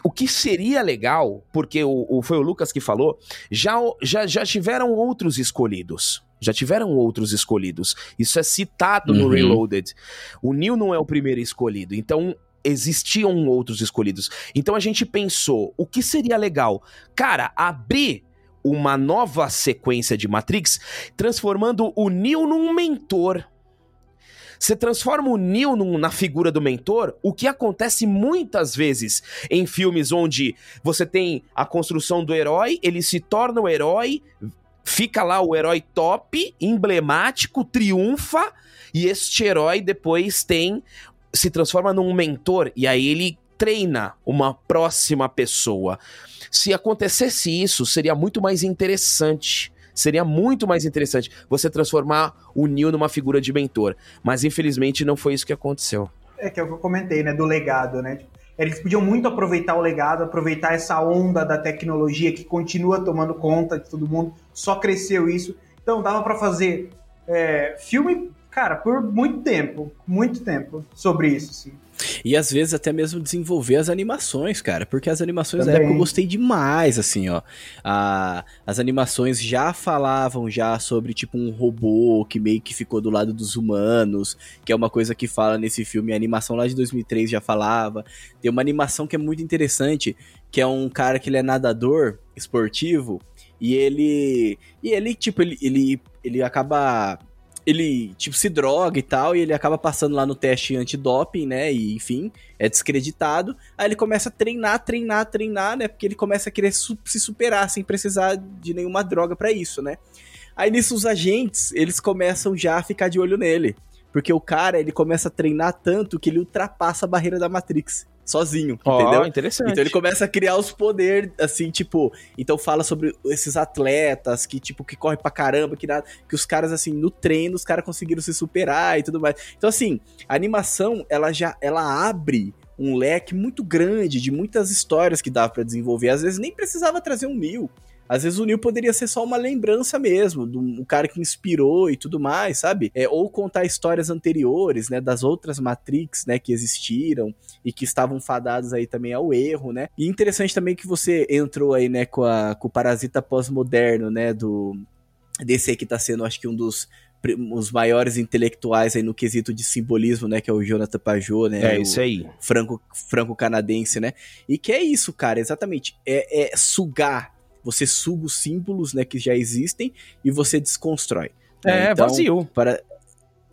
o que seria legal, porque o, o, foi o Lucas que falou, já, já, já tiveram outros escolhidos. Já tiveram outros escolhidos. Isso é citado uhum. no Reloaded. O Neil não é o primeiro escolhido. Então, existiam outros escolhidos. Então a gente pensou, o que seria legal? Cara, abrir uma nova sequência de Matrix, transformando o Neo num mentor. Você transforma o Neo num, na figura do mentor, o que acontece muitas vezes em filmes onde você tem a construção do herói, ele se torna o herói, fica lá o herói top, emblemático, triunfa, e este herói depois tem se transforma num mentor e aí ele treina uma próxima pessoa. Se acontecesse isso, seria muito mais interessante. Seria muito mais interessante você transformar o Neil numa figura de mentor. Mas infelizmente não foi isso que aconteceu. É que é o que eu comentei, né? Do legado, né? Eles podiam muito aproveitar o legado, aproveitar essa onda da tecnologia que continua tomando conta de todo mundo, só cresceu isso. Então dava para fazer é, filme cara, por muito tempo, muito tempo sobre isso, sim. E às vezes até mesmo desenvolver as animações, cara, porque as animações Também. da época eu gostei demais, assim, ó. A, as animações já falavam já sobre, tipo, um robô que meio que ficou do lado dos humanos, que é uma coisa que fala nesse filme. A animação lá de 2003 já falava. Tem uma animação que é muito interessante, que é um cara que ele é nadador esportivo, e ele. E ele, tipo, ele, ele, ele acaba ele, tipo, se droga e tal, e ele acaba passando lá no teste antidoping, né? E, enfim, é descreditado. Aí ele começa a treinar, treinar, treinar, né? Porque ele começa a querer su se superar sem precisar de nenhuma droga para isso, né? Aí nisso os agentes, eles começam já a ficar de olho nele. Porque o cara, ele começa a treinar tanto que ele ultrapassa a barreira da Matrix sozinho, oh, entendeu? interessante. Então ele começa a criar os poderes, assim, tipo, então fala sobre esses atletas que, tipo, que correm pra caramba, que nada, que os caras, assim, no treino, os caras conseguiram se superar e tudo mais. Então, assim, a animação, ela já, ela abre um leque muito grande de muitas histórias que dá para desenvolver. Às vezes nem precisava trazer um mil. Às vezes o Neil poderia ser só uma lembrança mesmo, de um cara que inspirou e tudo mais, sabe? É, ou contar histórias anteriores, né, das outras Matrix, né, que existiram e que estavam fadadas aí também ao erro, né? E interessante também que você entrou aí, né, com, a, com o Parasita pós-moderno, né, do desse aí que tá sendo, acho que um dos os maiores intelectuais aí no quesito de simbolismo, né, que é o Jonathan Pajot, né? É isso aí. Franco franco canadense, né? E que é isso, cara, exatamente, é, é sugar você suga os símbolos né, que já existem e você desconstrói. Né? É, então, vazio. Para...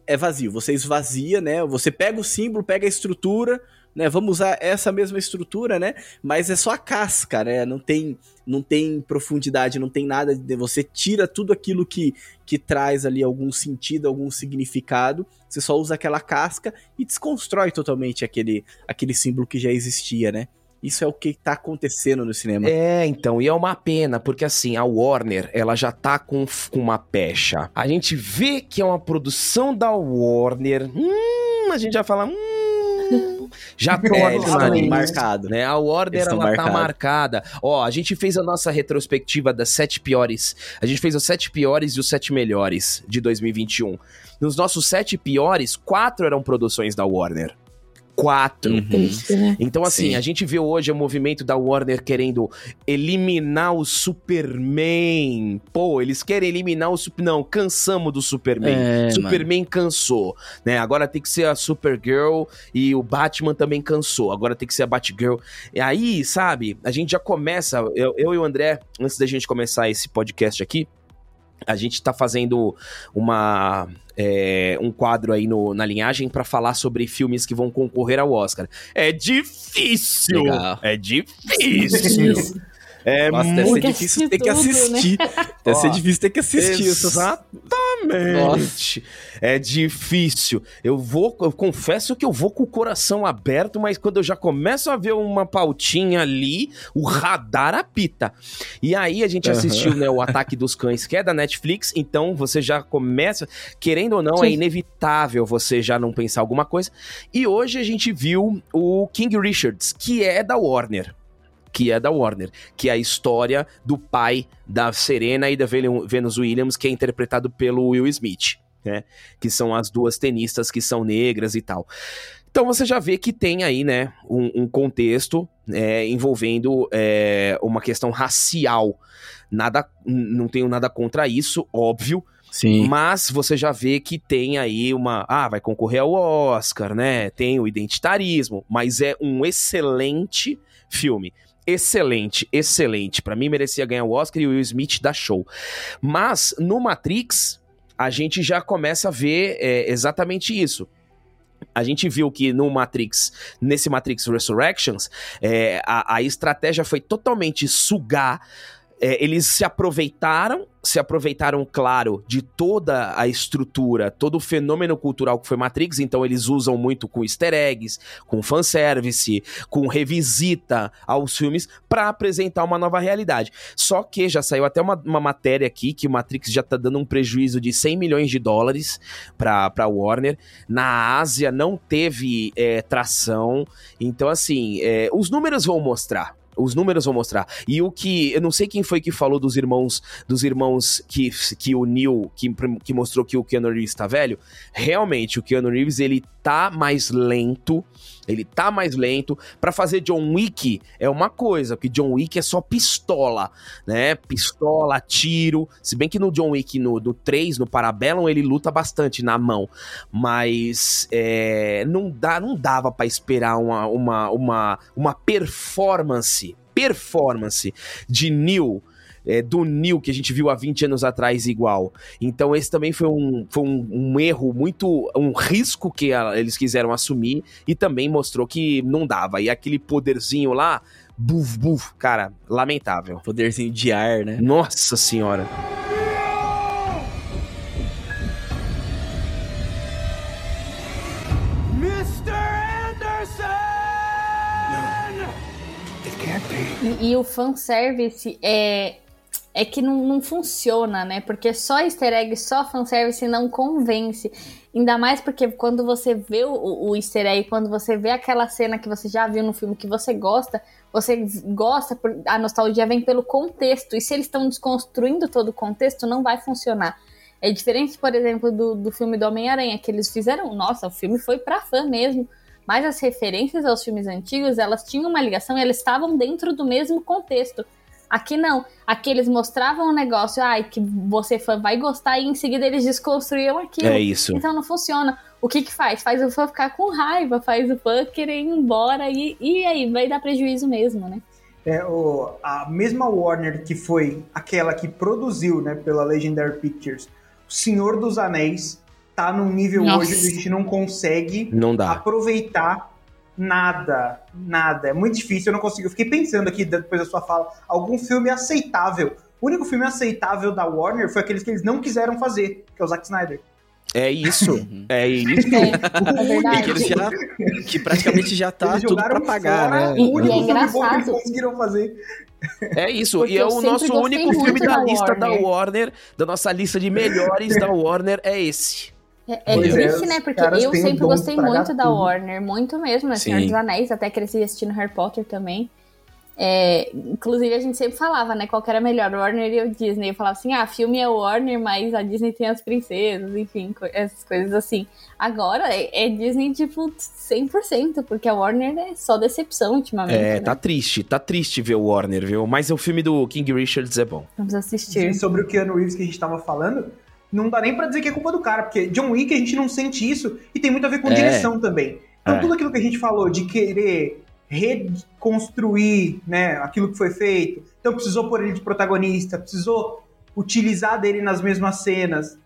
É vazio. Você esvazia, né? Você pega o símbolo, pega a estrutura, né? Vamos usar essa mesma estrutura, né? Mas é só a casca, né? Não tem, não tem profundidade, não tem nada. De... Você tira tudo aquilo que, que traz ali algum sentido, algum significado. Você só usa aquela casca e desconstrói totalmente aquele, aquele símbolo que já existia, né? Isso é o que tá acontecendo no cinema. É, então, e é uma pena, porque assim, a Warner, ela já tá com, com uma pecha. A gente vê que é uma produção da Warner. Hum, a gente já fala. Hum, já tô é, marcado. Né? A Warner ela marcado. tá marcada. Ó, a gente fez a nossa retrospectiva das sete piores. A gente fez os sete piores e os sete melhores de 2021. Nos nossos sete piores, quatro eram produções da Warner. 4. Uhum. Né? Então, assim, Sim. a gente vê hoje o movimento da Warner querendo eliminar o Superman. Pô, eles querem eliminar o Superman. Não, cansamos do Superman. É, Superman mano. cansou, né? Agora tem que ser a Supergirl e o Batman também cansou. Agora tem que ser a Batgirl. E aí, sabe, a gente já começa. Eu, eu e o André, antes da gente começar esse podcast aqui, a gente está fazendo uma é, um quadro aí no, na linhagem para falar sobre filmes que vão concorrer ao Oscar. É difícil! Legal. É difícil! É Nossa, muito deve ser difícil ter que assistir. Né? Deve ser difícil ter que assistir. Exatamente. É difícil. Eu vou, eu confesso que eu vou com o coração aberto, mas quando eu já começo a ver uma pautinha ali, o radar apita. E aí a gente uhum. assistiu, né, o Ataque dos Cães, que é da Netflix, então você já começa, querendo ou não, é Sim. é inevitável você já não pensar alguma coisa. E hoje a gente viu o King Richards, que é da Warner que é da Warner, que é a história do pai da Serena e da Venus Williams, que é interpretado pelo Will Smith, né? Que são as duas tenistas que são negras e tal. Então você já vê que tem aí, né, um, um contexto é, envolvendo é, uma questão racial. Nada, não tenho nada contra isso, óbvio. Sim. Mas você já vê que tem aí uma. Ah, vai concorrer ao Oscar, né? Tem o identitarismo, mas é um excelente filme excelente, excelente. Para mim merecia ganhar o Oscar e o Will Smith dá show. Mas no Matrix a gente já começa a ver é, exatamente isso. A gente viu que no Matrix, nesse Matrix Resurrections, é, a, a estratégia foi totalmente sugar é, eles se aproveitaram, se aproveitaram, claro, de toda a estrutura, todo o fenômeno cultural que foi Matrix, então eles usam muito com easter eggs, com fanservice, com revisita aos filmes para apresentar uma nova realidade. Só que já saiu até uma, uma matéria aqui que o Matrix já tá dando um prejuízo de 100 milhões de dólares pra Warner. Na Ásia não teve é, tração, então assim, é, os números vão mostrar os números vão mostrar. E o que. Eu não sei quem foi que falou dos irmãos. Dos irmãos que, que uniu, que, que mostrou que o Keanu Reeves tá velho. Realmente, o Keanu Reeves, ele tá mais lento. Ele tá mais lento. para fazer John Wick é uma coisa, porque John Wick é só pistola, né? Pistola, tiro. Se bem que no John Wick, no, no 3, no Parabellum, ele luta bastante na mão. Mas é, não, dá, não dava para esperar uma, uma, uma, uma performance, performance de Neil é, do Neil que a gente viu há 20 anos atrás igual. Então esse também foi um, foi um, um erro muito, um risco que a, eles quiseram assumir e também mostrou que não dava. E aquele poderzinho lá, buf, buf, cara, lamentável. Poderzinho de ar, né? Nossa senhora. E, e o fanservice é, é que não, não funciona, né? Porque só easter egg, só fanservice não convence. Ainda mais porque quando você vê o, o easter egg, quando você vê aquela cena que você já viu no filme que você gosta, você gosta, a nostalgia vem pelo contexto. E se eles estão desconstruindo todo o contexto, não vai funcionar. É diferente, por exemplo, do, do filme do Homem-Aranha, que eles fizeram, nossa, o filme foi pra fã mesmo. Mas as referências aos filmes antigos, elas tinham uma ligação e elas estavam dentro do mesmo contexto. Aqui não. Aqui eles mostravam um negócio, ai, que você fã vai gostar e em seguida eles desconstruíam aquilo. É isso. Então não funciona. O que que faz? Faz o fã ficar com raiva, faz o fã querer ir embora e, e aí vai dar prejuízo mesmo, né? É, o, a mesma Warner que foi aquela que produziu, né, pela Legendary Pictures, O Senhor dos Anéis, tá num nível Nossa. hoje que a gente não consegue não aproveitar Nada, nada. É muito difícil, eu não consigo. Eu fiquei pensando aqui, depois da sua fala, algum filme aceitável. O único filme aceitável da Warner foi aqueles que eles não quiseram fazer, que é o Zack Snyder. É isso, Uhum. é isso. É, é que, eles já, que praticamente já tá Eles tudo jogaram pra pagar, né? E- O e único é filme bom que eles engraçado. conseguiram fazer. É isso, Porque e é o nosso único filme da, da lista da Warner. Warner, da nossa lista de melhores da Warner, é esse. É, é é, triste, os né? Porque eu sempre gostei muito da tudo. Warner, muito mesmo, né? Senhor Sim. dos Anéis, até cresci assistindo Harry Potter também. É, inclusive, a gente sempre falava, né? Qual que era melhor, Warner e o Disney. Eu falava assim, ah, filme é Warner, mas a Disney tem as princesas, enfim, co- essas coisas assim. Agora é, é Disney, tipo, 100%, porque a Warner é só decepção ultimamente. É, né? tá triste, tá triste ver o Warner, viu? Mas o filme do King Richards é bom. Vamos assistir. E sobre o Keanu Reeves que a gente tava falando, não dá nem pra dizer que é culpa do cara, porque John Wick a gente não sente isso e tem muito a ver com É. direção também. Então É. tudo aquilo que a gente falou de querer reconstruir, né, aquilo que foi feito, então precisou pôr ele de protagonista, precisou utilizar dele nas mesmas cenas,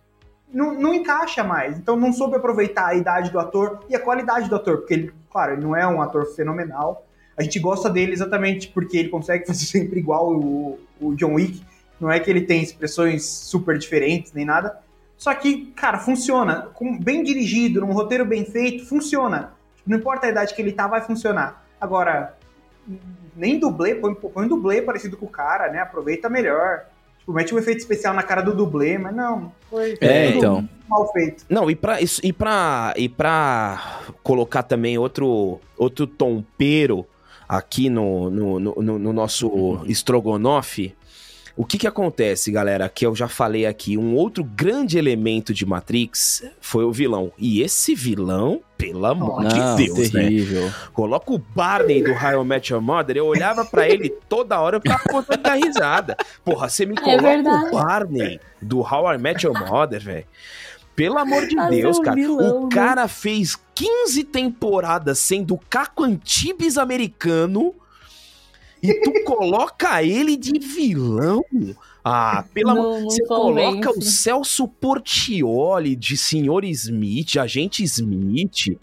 não, não encaixa mais. Então não soube aproveitar a idade do ator e a qualidade do ator, porque ele, claro, ele não é um ator fenomenal. A gente gosta dele exatamente porque ele consegue fazer sempre igual o, o John Wick. Não é que ele tem expressões super diferentes nem nada. Só que, cara, funciona. Com, bem dirigido, num roteiro bem feito, funciona. Não importa a idade que ele tá, vai funcionar. Agora, nem dublê, põe, põe um dublê parecido com o cara, né? Aproveita melhor. Tipo, mete um efeito especial na cara do dublê, mas não, foi É, então. mal feito. Não, e pra, isso- e pra, e pra colocar também outro, outro tompeiro aqui no, no, no, no- no nosso estrogonofe, o que que acontece, galera? Que eu já falei aqui, um outro grande elemento de Matrix foi o vilão. E esse vilão, pelo amor Não, de Deus, né? terrível. Coloca o Barney do How I Met Your Mother, eu olhava pra ele toda hora, eu ficava contando da risada. Porra, você me coloca verdade. o Barney do How I Met Your Mother, velho. Pelo amor de Deus, é um cara. vilão, o né? cara fez 15 temporadas sendo Caco Antibes americano e tu coloca ele de vilão. Ah, pelo amor... Não, não Você coloca o. Celso Portioli de Senhor Smith, Agente Smith.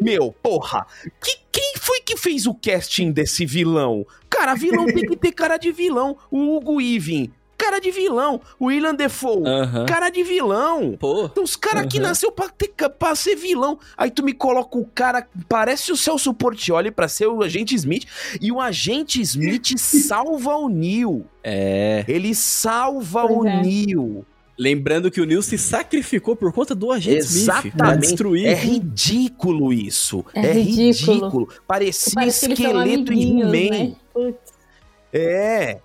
Meu, porra, que- quem foi que fez o casting desse vilão? Cara, vilão tem que ter cara de vilão. O Hugo Weaving, cara de vilão. O William Defoe, Aham. cara de vilão. Pô, Então os caras que Uhum. nasceu pra, ter, pra ser vilão. Aí tu me coloca o cara, parece o Celso Portioli pra ser o Agente Smith. E o Agente Smith salva o Neil. é. Ele salva Pois o é. Neil. Lembrando que o Neil se sacrificou por conta do agente Smith. Pra Exatamente. destruir. É ridículo isso. É É, ridículo. ridículo. Parecia Parece que esqueleto He-Man. né? É.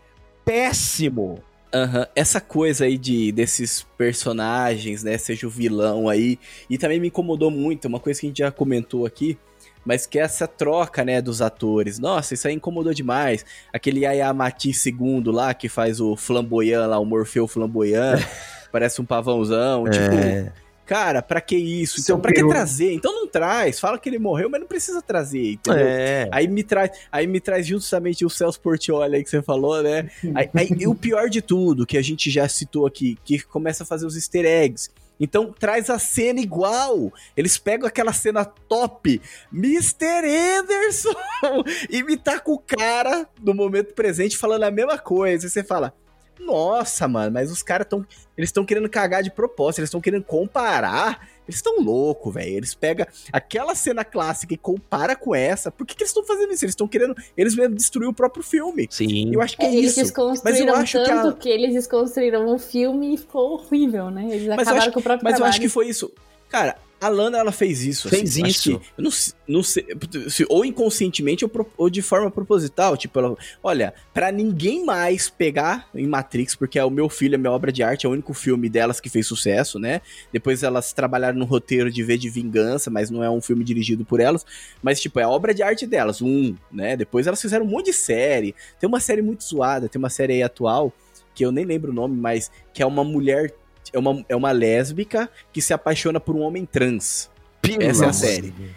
Péssimo. Aham, Essa coisa aí de desses personagens, né? Seja o vilão aí. E também me incomodou muito, uma coisa que a gente já comentou aqui, mas que é essa troca, né, dos atores. Nossa, isso aí incomodou demais. Aquele Yaya Mati II lá, que faz o flamboyant lá, o Morfeu flamboyant, parece um pavãozão. Tipo, cara, pra que isso? Seu Então, pra que peru. trazer? Então não traz. Fala que ele morreu, mas não precisa trazer, entendeu? É. Aí me traz, aí me traz justamente o Celso Portioli aí que você falou, né? Aí, aí- e o pior de tudo, que a gente já citou aqui, que começa a fazer os easter eggs. Então traz a cena igual. Eles pegam aquela cena top, Mr. Anderson, e me tá com o cara no momento presente falando a mesma coisa. E você fala, nossa, mano, mas os caras estão. Eles estão querendo cagar de propósito, eles estão querendo comparar. Eles estão loucos, velho. Eles pegam aquela cena clássica e compara com essa. Por que, que eles estão fazendo isso? Eles estão querendo. Eles mesmo destruir o próprio filme. Sim. Eu acho que é, eles isso. desconstruíram acho que tanto a- que, eles desconstruíram um filme e ficou horrível, né? Eles eu acabaram acho- com o próprio Mas eu trabalho. acho que foi isso. Cara, a Lana, ela fez isso. Fez assim, eu acho isso. que- eu não, não sei, se- ou inconscientemente ou, pro- ou de forma proposital. Tipo, ela, olha, pra ninguém mais pegar em Matrix, porque é o meu filho, é minha obra de arte, é o único filme delas que fez sucesso, né? Depois elas trabalharam no roteiro de V de Vingança, mas não é um filme dirigido por elas. Mas, tipo, é a obra de arte delas, um, né? Depois elas fizeram um monte de série. Tem uma série muito zoada, tem uma série aí atual, que eu nem lembro o nome, mas que é uma mulher. É uma, é uma lésbica que se apaixona por um homem trans. Pelo Essa é a série. Deus.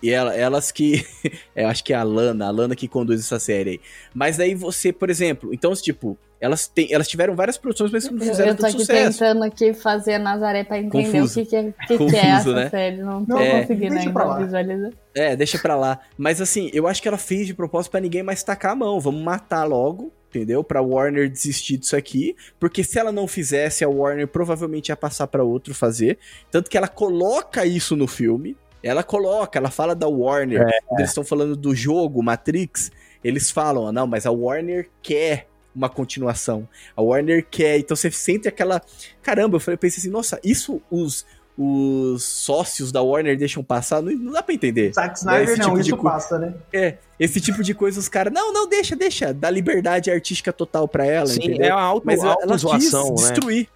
E ela- elas que. eu acho que é a Lana, a Lana que conduz essa série aí. Mas aí você, por exemplo, então, tipo, elas, têm, elas tiveram várias produções, mas não Eu, fizeram eu tô tanto aqui sucesso. tentando aqui fazer a Nazaré pra entender Confuso. o que, que, é, que, que Confuso, é essa né? série. Não tô Não, É. conseguindo ainda lá. visualizar. É, deixa pra lá. Mas assim, eu acho que ela fez de propósito pra ninguém mais tacar a mão. Vamos matar logo, entendeu? Pra Warner desistir disso aqui, porque se ela não fizesse, a Warner provavelmente ia passar para outro fazer. Tanto que ela coloca isso no filme. Ela coloca, ela fala da Warner. É. Quando eles estão falando do jogo Matrix, eles falam, ah, não, mas a Warner quer uma continuação. A Warner quer, então você sente aquela. Caramba, eu, falei, eu pensei assim, nossa, isso os, os sócios da Warner deixam passar, não, não dá pra entender. Zack Snyder esse não, tipo isso de passa, né? É, esse tipo de coisa os caras, não, não, deixa, deixa, dá liberdade artística total pra ela, Sim, entendeu? é a auto, Mas ela, ela quis né? destruir.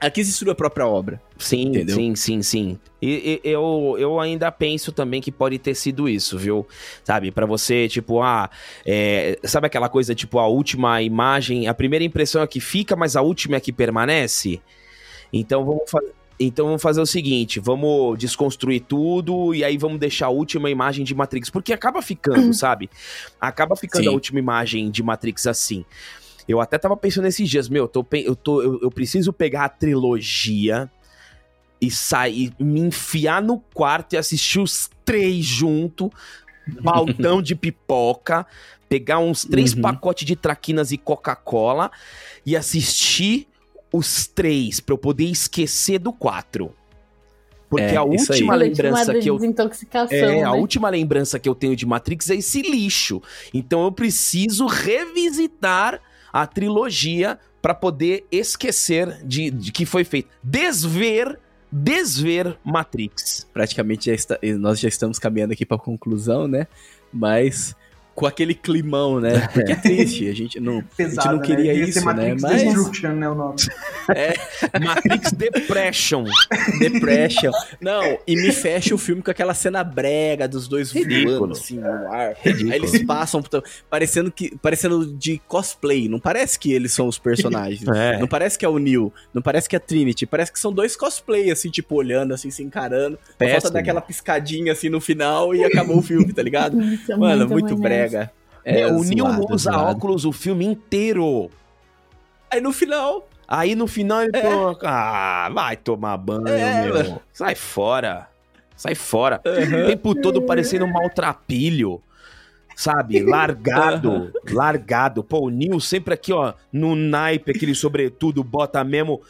Ela quis destruir a própria obra. Sim, Entendeu? sim, sim, sim. E, e- eu, eu ainda penso também que pode ter sido isso, viu? Sabe, pra você, tipo, ah, é, sabe aquela coisa, tipo, a última imagem, a primeira impressão é que fica, mas a última é que permanece? Então vamos fazer. Então vamos fazer o seguinte, vamos desconstruir tudo e aí vamos deixar a última imagem de Matrix, porque acaba ficando, sabe? Acaba ficando Sim. a última imagem de Matrix assim. Eu até tava pensando esses dias, meu, eu, tô, eu, tô, eu, eu preciso pegar a trilogia e sair, me enfiar no quarto e assistir os três junto, baldão de pipoca, pegar uns três Uhum. pacotes de traquinas e Coca-Cola e assistir os três pra eu poder esquecer do quatro. Porque É, a última lembrança que eu desintoxicação, é, a né? última lembrança que eu tenho de Matrix é esse lixo. Então eu preciso revisitar a trilogia pra poder esquecer de, de que foi feito. Desver, desver Matrix. Praticamente já está- nós já estamos caminhando aqui pra conclusão, né? Mas com aquele climão, né? Porque é triste, a gente não, Pesado, a gente não queria né? Isso, ser né? Matrix Mas Destruction, né, o nome. Matrix Depression. Depression. Não, e me fecha o filme com aquela cena brega dos dois Ridículo. voando assim no ar. Ridículo. Aí eles passam parecendo que parecendo de cosplay, não parece que eles são os personagens. É. Não parece que é o Neil, não parece que é a Trinity, parece que são dois cosplay assim, tipo olhando assim, se encarando. Falta Péssimo. dar aquela piscadinha assim no final e acabou o filme, tá ligado? Isso é Mano, muito maionese. brega. É, Meu, o Neo não zoado, usa zoado. óculos o filme inteiro. Aí no final, Aí no final ele falou, ah, vai tomar banho, É, meu. mano. Sai fora. Sai fora. O tempo todo parecendo um maltrapilho. Sabe? Largado. largado. Pô, o Nil sempre aqui, ó, no naipe, aquele sobretudo, bota mesmo,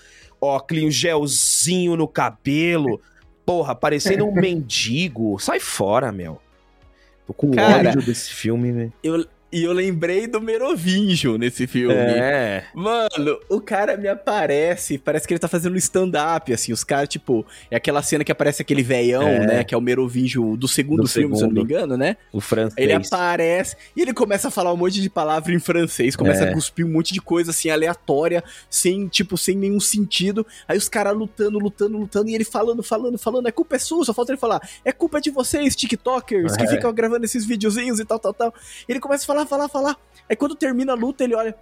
ó, aquele gelzinho no cabelo. Porra, parecendo um mendigo. Sai fora, meu. Tô com Cara, ódio desse filme, velho. eu, e eu lembrei do Merovingio nesse filme. É. Mano, o cara me aparece, parece que ele tá fazendo um stand-up, assim, os caras, tipo, é aquela cena que aparece aquele veião, É. né, que é o Merovingio do segundo Do filme, se eu não me segundo. engano, né? O francês. Ele aparece e ele começa a falar um monte de palavra em francês, começa É. a cuspir um monte de coisa, assim, aleatória, sem, tipo, sem nenhum sentido. Aí os caras lutando, lutando, lutando, e ele falando, falando, falando, é culpa é sua, só falta ele falar, é culpa de vocês, tiktokers, que É. ficam gravando esses videozinhos e tal, tal, tal. Ele começa a falar, falar, falar. Aí quando termina a luta, ele olha,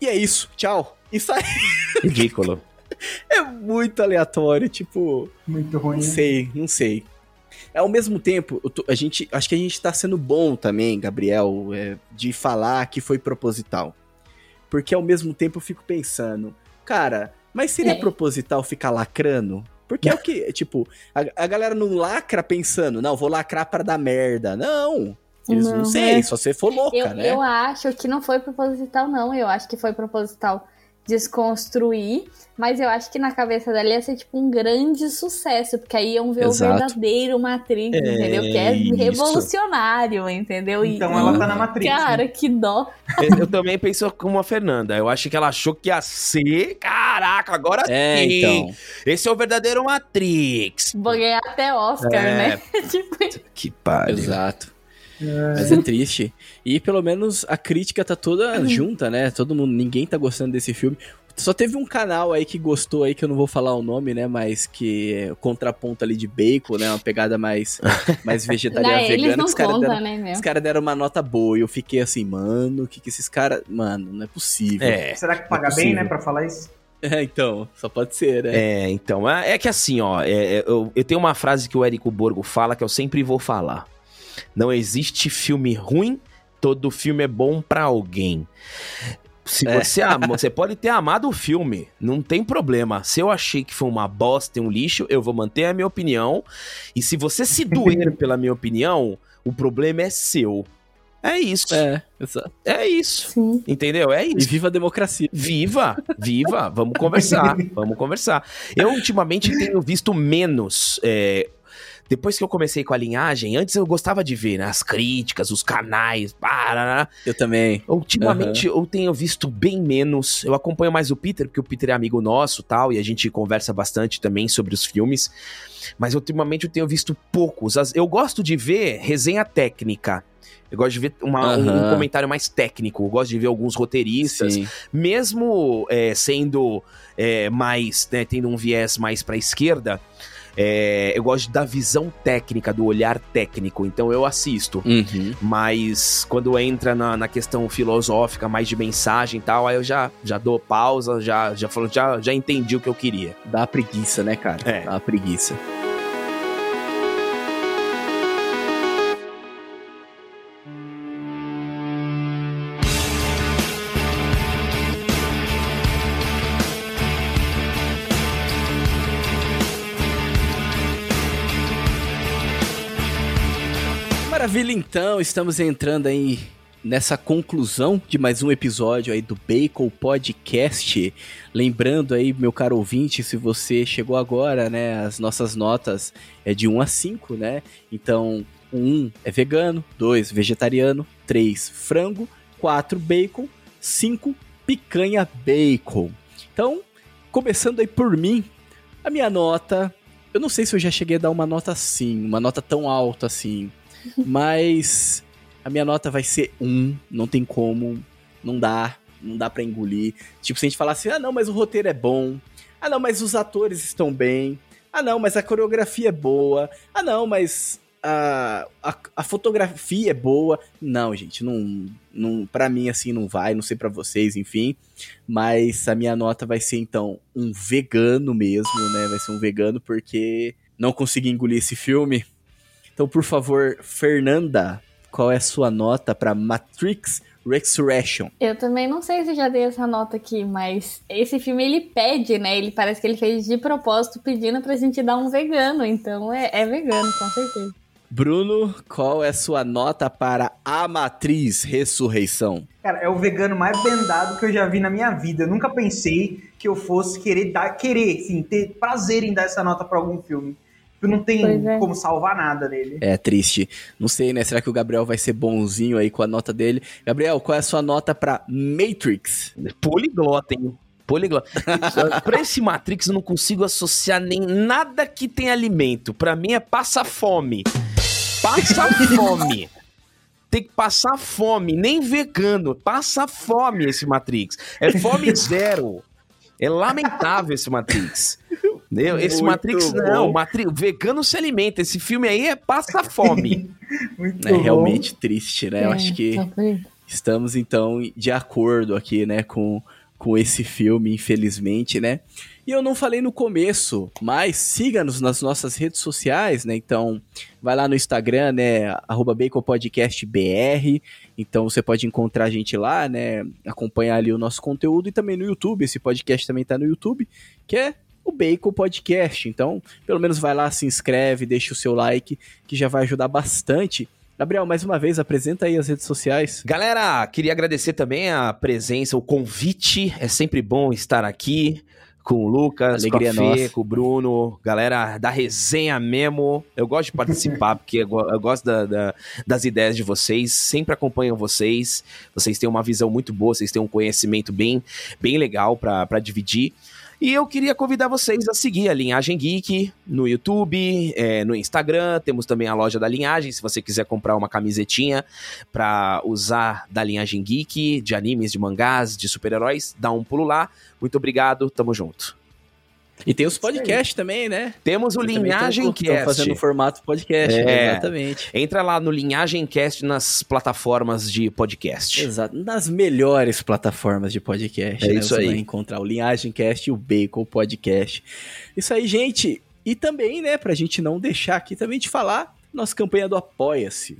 e é isso, tchau. E sai. Ridículo. É muito aleatório, tipo, Muito ruim. não sei, não sei. Ao mesmo tempo, eu tô- a gente, acho que a gente tá sendo bom também, Gabriel, é, de falar que foi proposital. Porque ao mesmo tempo eu fico pensando, cara, mas seria É. proposital ficar lacrando? Porque é o que, tipo, a, a galera não lacra pensando, não, vou lacrar para dar merda. Não, eles não, Não, sei, é. só se for louca, Eu, né? eu acho que não foi proposital, não. Eu acho que foi proposital desconstruir, mas eu acho que na cabeça dela ia ser tipo um grande sucesso, porque aí iam ver Exato. o verdadeiro Matrix, É entendeu? Que é isso. revolucionário, entendeu? E- Então ela tá na Matrix. né? Cara, que dó. Eu, eu também penso como a Fernanda. Eu acho que ela achou que ia ser. Caraca, agora É, sim. então. Esse é o verdadeiro Matrix. Vou ganhar até Oscar, É. né? tipo, Que pariu. Exato. Mas é triste. E pelo menos a crítica tá toda junta, né? Todo mundo, ninguém tá gostando desse filme. Só teve um canal aí que gostou aí, que eu não vou falar o nome, né? Mas que é contraponto ali de bacon, né? Uma pegada mais, mais vegetariana não, eles vegana. não que os caras deram, né, caras deram uma nota boa. E eu fiquei assim, mano, o que que esses caras... Mano, não é possível. É. Será que paga É bem, né, pra falar isso? É, então, só pode ser, né? É, então, é, é que assim, ó, é, é, eu, eu tenho uma frase que o Érico Borgo fala que eu sempre vou falar. Não existe filme ruim, todo filme é bom pra alguém. Se É. você ama, você pode ter amado o filme, não tem problema. Se eu achei que foi uma bosta e um lixo, eu vou manter a minha opinião. E se você se doer pela minha opinião, o problema é seu. É isso. É. É isso. Sim. Entendeu? É isso. E viva a democracia. Viva, viva. Vamos conversar. vamos conversar. Eu ultimamente tenho visto menos. É, depois que eu comecei com a linhagem, antes eu gostava de ver né, as críticas, os canais. Barará. Eu também. Ultimamente uhum. eu tenho visto bem menos. Eu acompanho mais o Peter, porque o Peter é amigo nosso tal, e a gente conversa bastante também sobre os filmes. Mas ultimamente eu tenho visto poucos. Eu gosto de ver resenha técnica. Eu gosto de ver uma, uhum. um comentário mais técnico. Eu gosto de ver alguns roteiristas, Sim. mesmo é, sendo é, mais, né, tendo um viés mais para a esquerda. É, eu gosto da visão técnica, do olhar técnico, então eu assisto. Uhum. Mas quando entra na, na, questão filosófica, mais de mensagem e tal, aí eu já, já dou pausa, já, já, falo, já, já entendi o que eu queria. Dá preguiça, né, cara? É. Dá preguiça. Maravilha, então, estamos entrando aí nessa conclusão de mais um episódio aí do Bacon Podcast. Lembrando aí, meu caro ouvinte, se você chegou agora, né, as nossas notas é de 1 a 5, né? Então, 1 é vegano, 2 vegetariano, 3 frango, 4 bacon, 5 picanha bacon. Então, começando aí por mim, a minha nota, eu não sei se eu já cheguei a dar uma nota assim, uma nota tão alta assim, mas a minha nota vai ser um, não tem como, não dá, não dá para engolir. Tipo, se a gente falar assim, ah não, mas o roteiro é bom, ah não, mas os atores estão bem, ah não, mas a coreografia é boa, ah não, mas a, a, a fotografia é boa. Não, gente, não, não para mim assim não vai, não sei para vocês, enfim. Mas a minha nota vai ser então um vegano mesmo, né? Vai ser um vegano porque não consegui engolir esse filme. Então, por favor, Fernanda, qual é a sua nota para Matrix Resurrection? Eu também não sei se já dei essa nota aqui, mas esse filme ele pede, né? Ele parece que ele fez de propósito pedindo pra gente dar um vegano, então é, é vegano, com certeza. Bruno, qual é a sua nota para A Matriz Ressurreição? Cara, é o vegano mais bendado que eu já vi na minha vida. Eu nunca pensei que eu fosse querer dar, querer, sim, ter prazer em dar essa nota para algum filme não tem é. como salvar nada dele. É triste. Não sei, né? Será que o Gabriel vai ser bonzinho aí com a nota dele? Gabriel, qual é a sua nota pra Matrix? Poliglota, hein? Poliglota. pra esse Matrix eu não consigo associar nem nada que tem alimento. Pra mim é passa fome. Passa fome. Tem que passar fome, nem vegano. Passa fome esse Matrix. É fome zero. É lamentável esse Matrix. Entendeu? Esse Muito Matrix bom. não, Matrix, vegano se alimenta. Esse filme aí é passa fome. Muito é bom. realmente triste, né? É, Eu acho que tá estamos então de acordo aqui, né, com, com esse filme, infelizmente, né? E eu não falei no começo, mas siga-nos nas nossas redes sociais, né? Então, vai lá no Instagram, né? Arroba BaconPodcastBR. Então, você pode encontrar a gente lá, né? Acompanhar ali o nosso conteúdo e também no YouTube. Esse podcast também tá no YouTube, que é o Bacon Podcast. Então, pelo menos vai lá, se inscreve, deixa o seu like, que já vai ajudar bastante. Gabriel, mais uma vez, apresenta aí as redes sociais. Galera, queria agradecer também a presença, o convite. É sempre bom estar aqui com o Lucas, Alegria com a Fê, com o Bruno, galera da resenha mesmo. Eu gosto de participar, porque eu, gosto da, da, das ideias de vocês, sempre acompanho vocês. Vocês têm uma visão muito boa, vocês têm um conhecimento bem, bem legal para dividir. E eu queria convidar vocês a seguir a Linhagem Geek no YouTube, é, no Instagram. Temos também a loja da Linhagem. Se você quiser comprar uma camisetinha para usar da Linhagem Geek, de animes, de mangás, de super-heróis, dá um pulo lá. Muito obrigado, tamo junto. E tem os podcasts também, né? Temos o Eu Linhagem tô, Cast. fazendo formato podcast, é, exatamente. Entra lá no Linhagem Cast nas plataformas de podcast. Exato, nas melhores plataformas de podcast. É né? isso Você aí. vai encontrar o Linhagem Cast e o Bacon Podcast. Isso aí, gente. E também, né, pra gente não deixar aqui também de falar, nossa campanha do Apoia-se.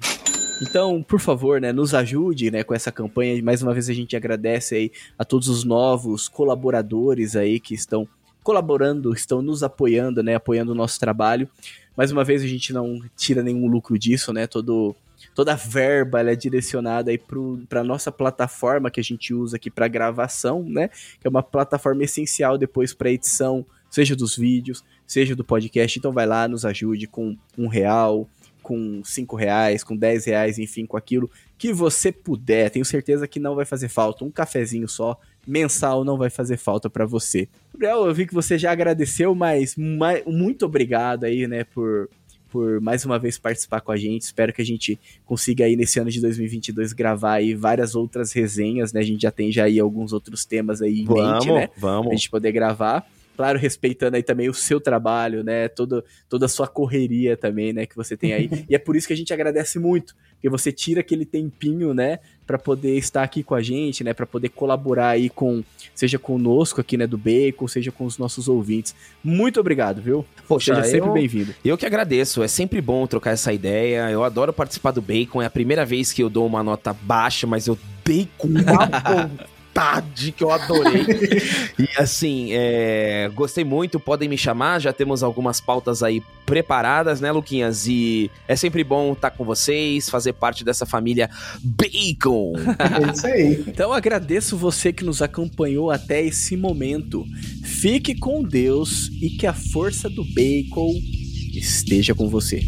Então, por favor, né, nos ajude, né, com essa campanha. Mais uma vez a gente agradece aí a todos os novos colaboradores aí que estão colaborando, estão nos apoiando, né, apoiando o nosso trabalho. Mais uma vez a gente não tira nenhum lucro disso, né? Todo toda a verba é direcionada aí para nossa plataforma que a gente usa aqui para gravação, né? Que é uma plataforma essencial depois para edição, seja dos vídeos, seja do podcast. Então vai lá, nos ajude com um real, com cinco reais, com dez reais, enfim, com aquilo que você puder. Tenho certeza que não vai fazer falta. Um cafezinho só mensal não vai fazer falta para você. Gabriel, eu vi que você já agradeceu, mas muito obrigado aí, né, por por mais uma vez participar com a gente. Espero que a gente consiga aí nesse ano de 2022 gravar aí várias outras resenhas, né? A gente já tem já aí alguns outros temas aí em vamos, mente, né? Vamos. Pra gente poder gravar. Claro, respeitando aí também o seu trabalho, né? Todo, toda a sua correria também, né? Que você tem aí. e é por isso que a gente agradece muito, porque você tira aquele tempinho, né? para poder estar aqui com a gente, né, para poder colaborar aí com, seja conosco aqui, né, do Bacon, seja com os nossos ouvintes. Muito obrigado, viu? Poxa, seja sempre bem-vindo. Eu que agradeço, é sempre bom trocar essa ideia. Eu adoro participar do Bacon, é a primeira vez que eu dou uma nota baixa, mas eu dei com uma vontade que eu adorei. e assim, é, gostei muito, podem me chamar, já temos algumas pautas aí preparadas, né, Luquinhas? E é sempre bom estar com vocês, fazer parte dessa família Bacon. É isso aí. Então agradeço você que nos acompanhou até esse momento. Fique com Deus e que a força do Bacon esteja com você.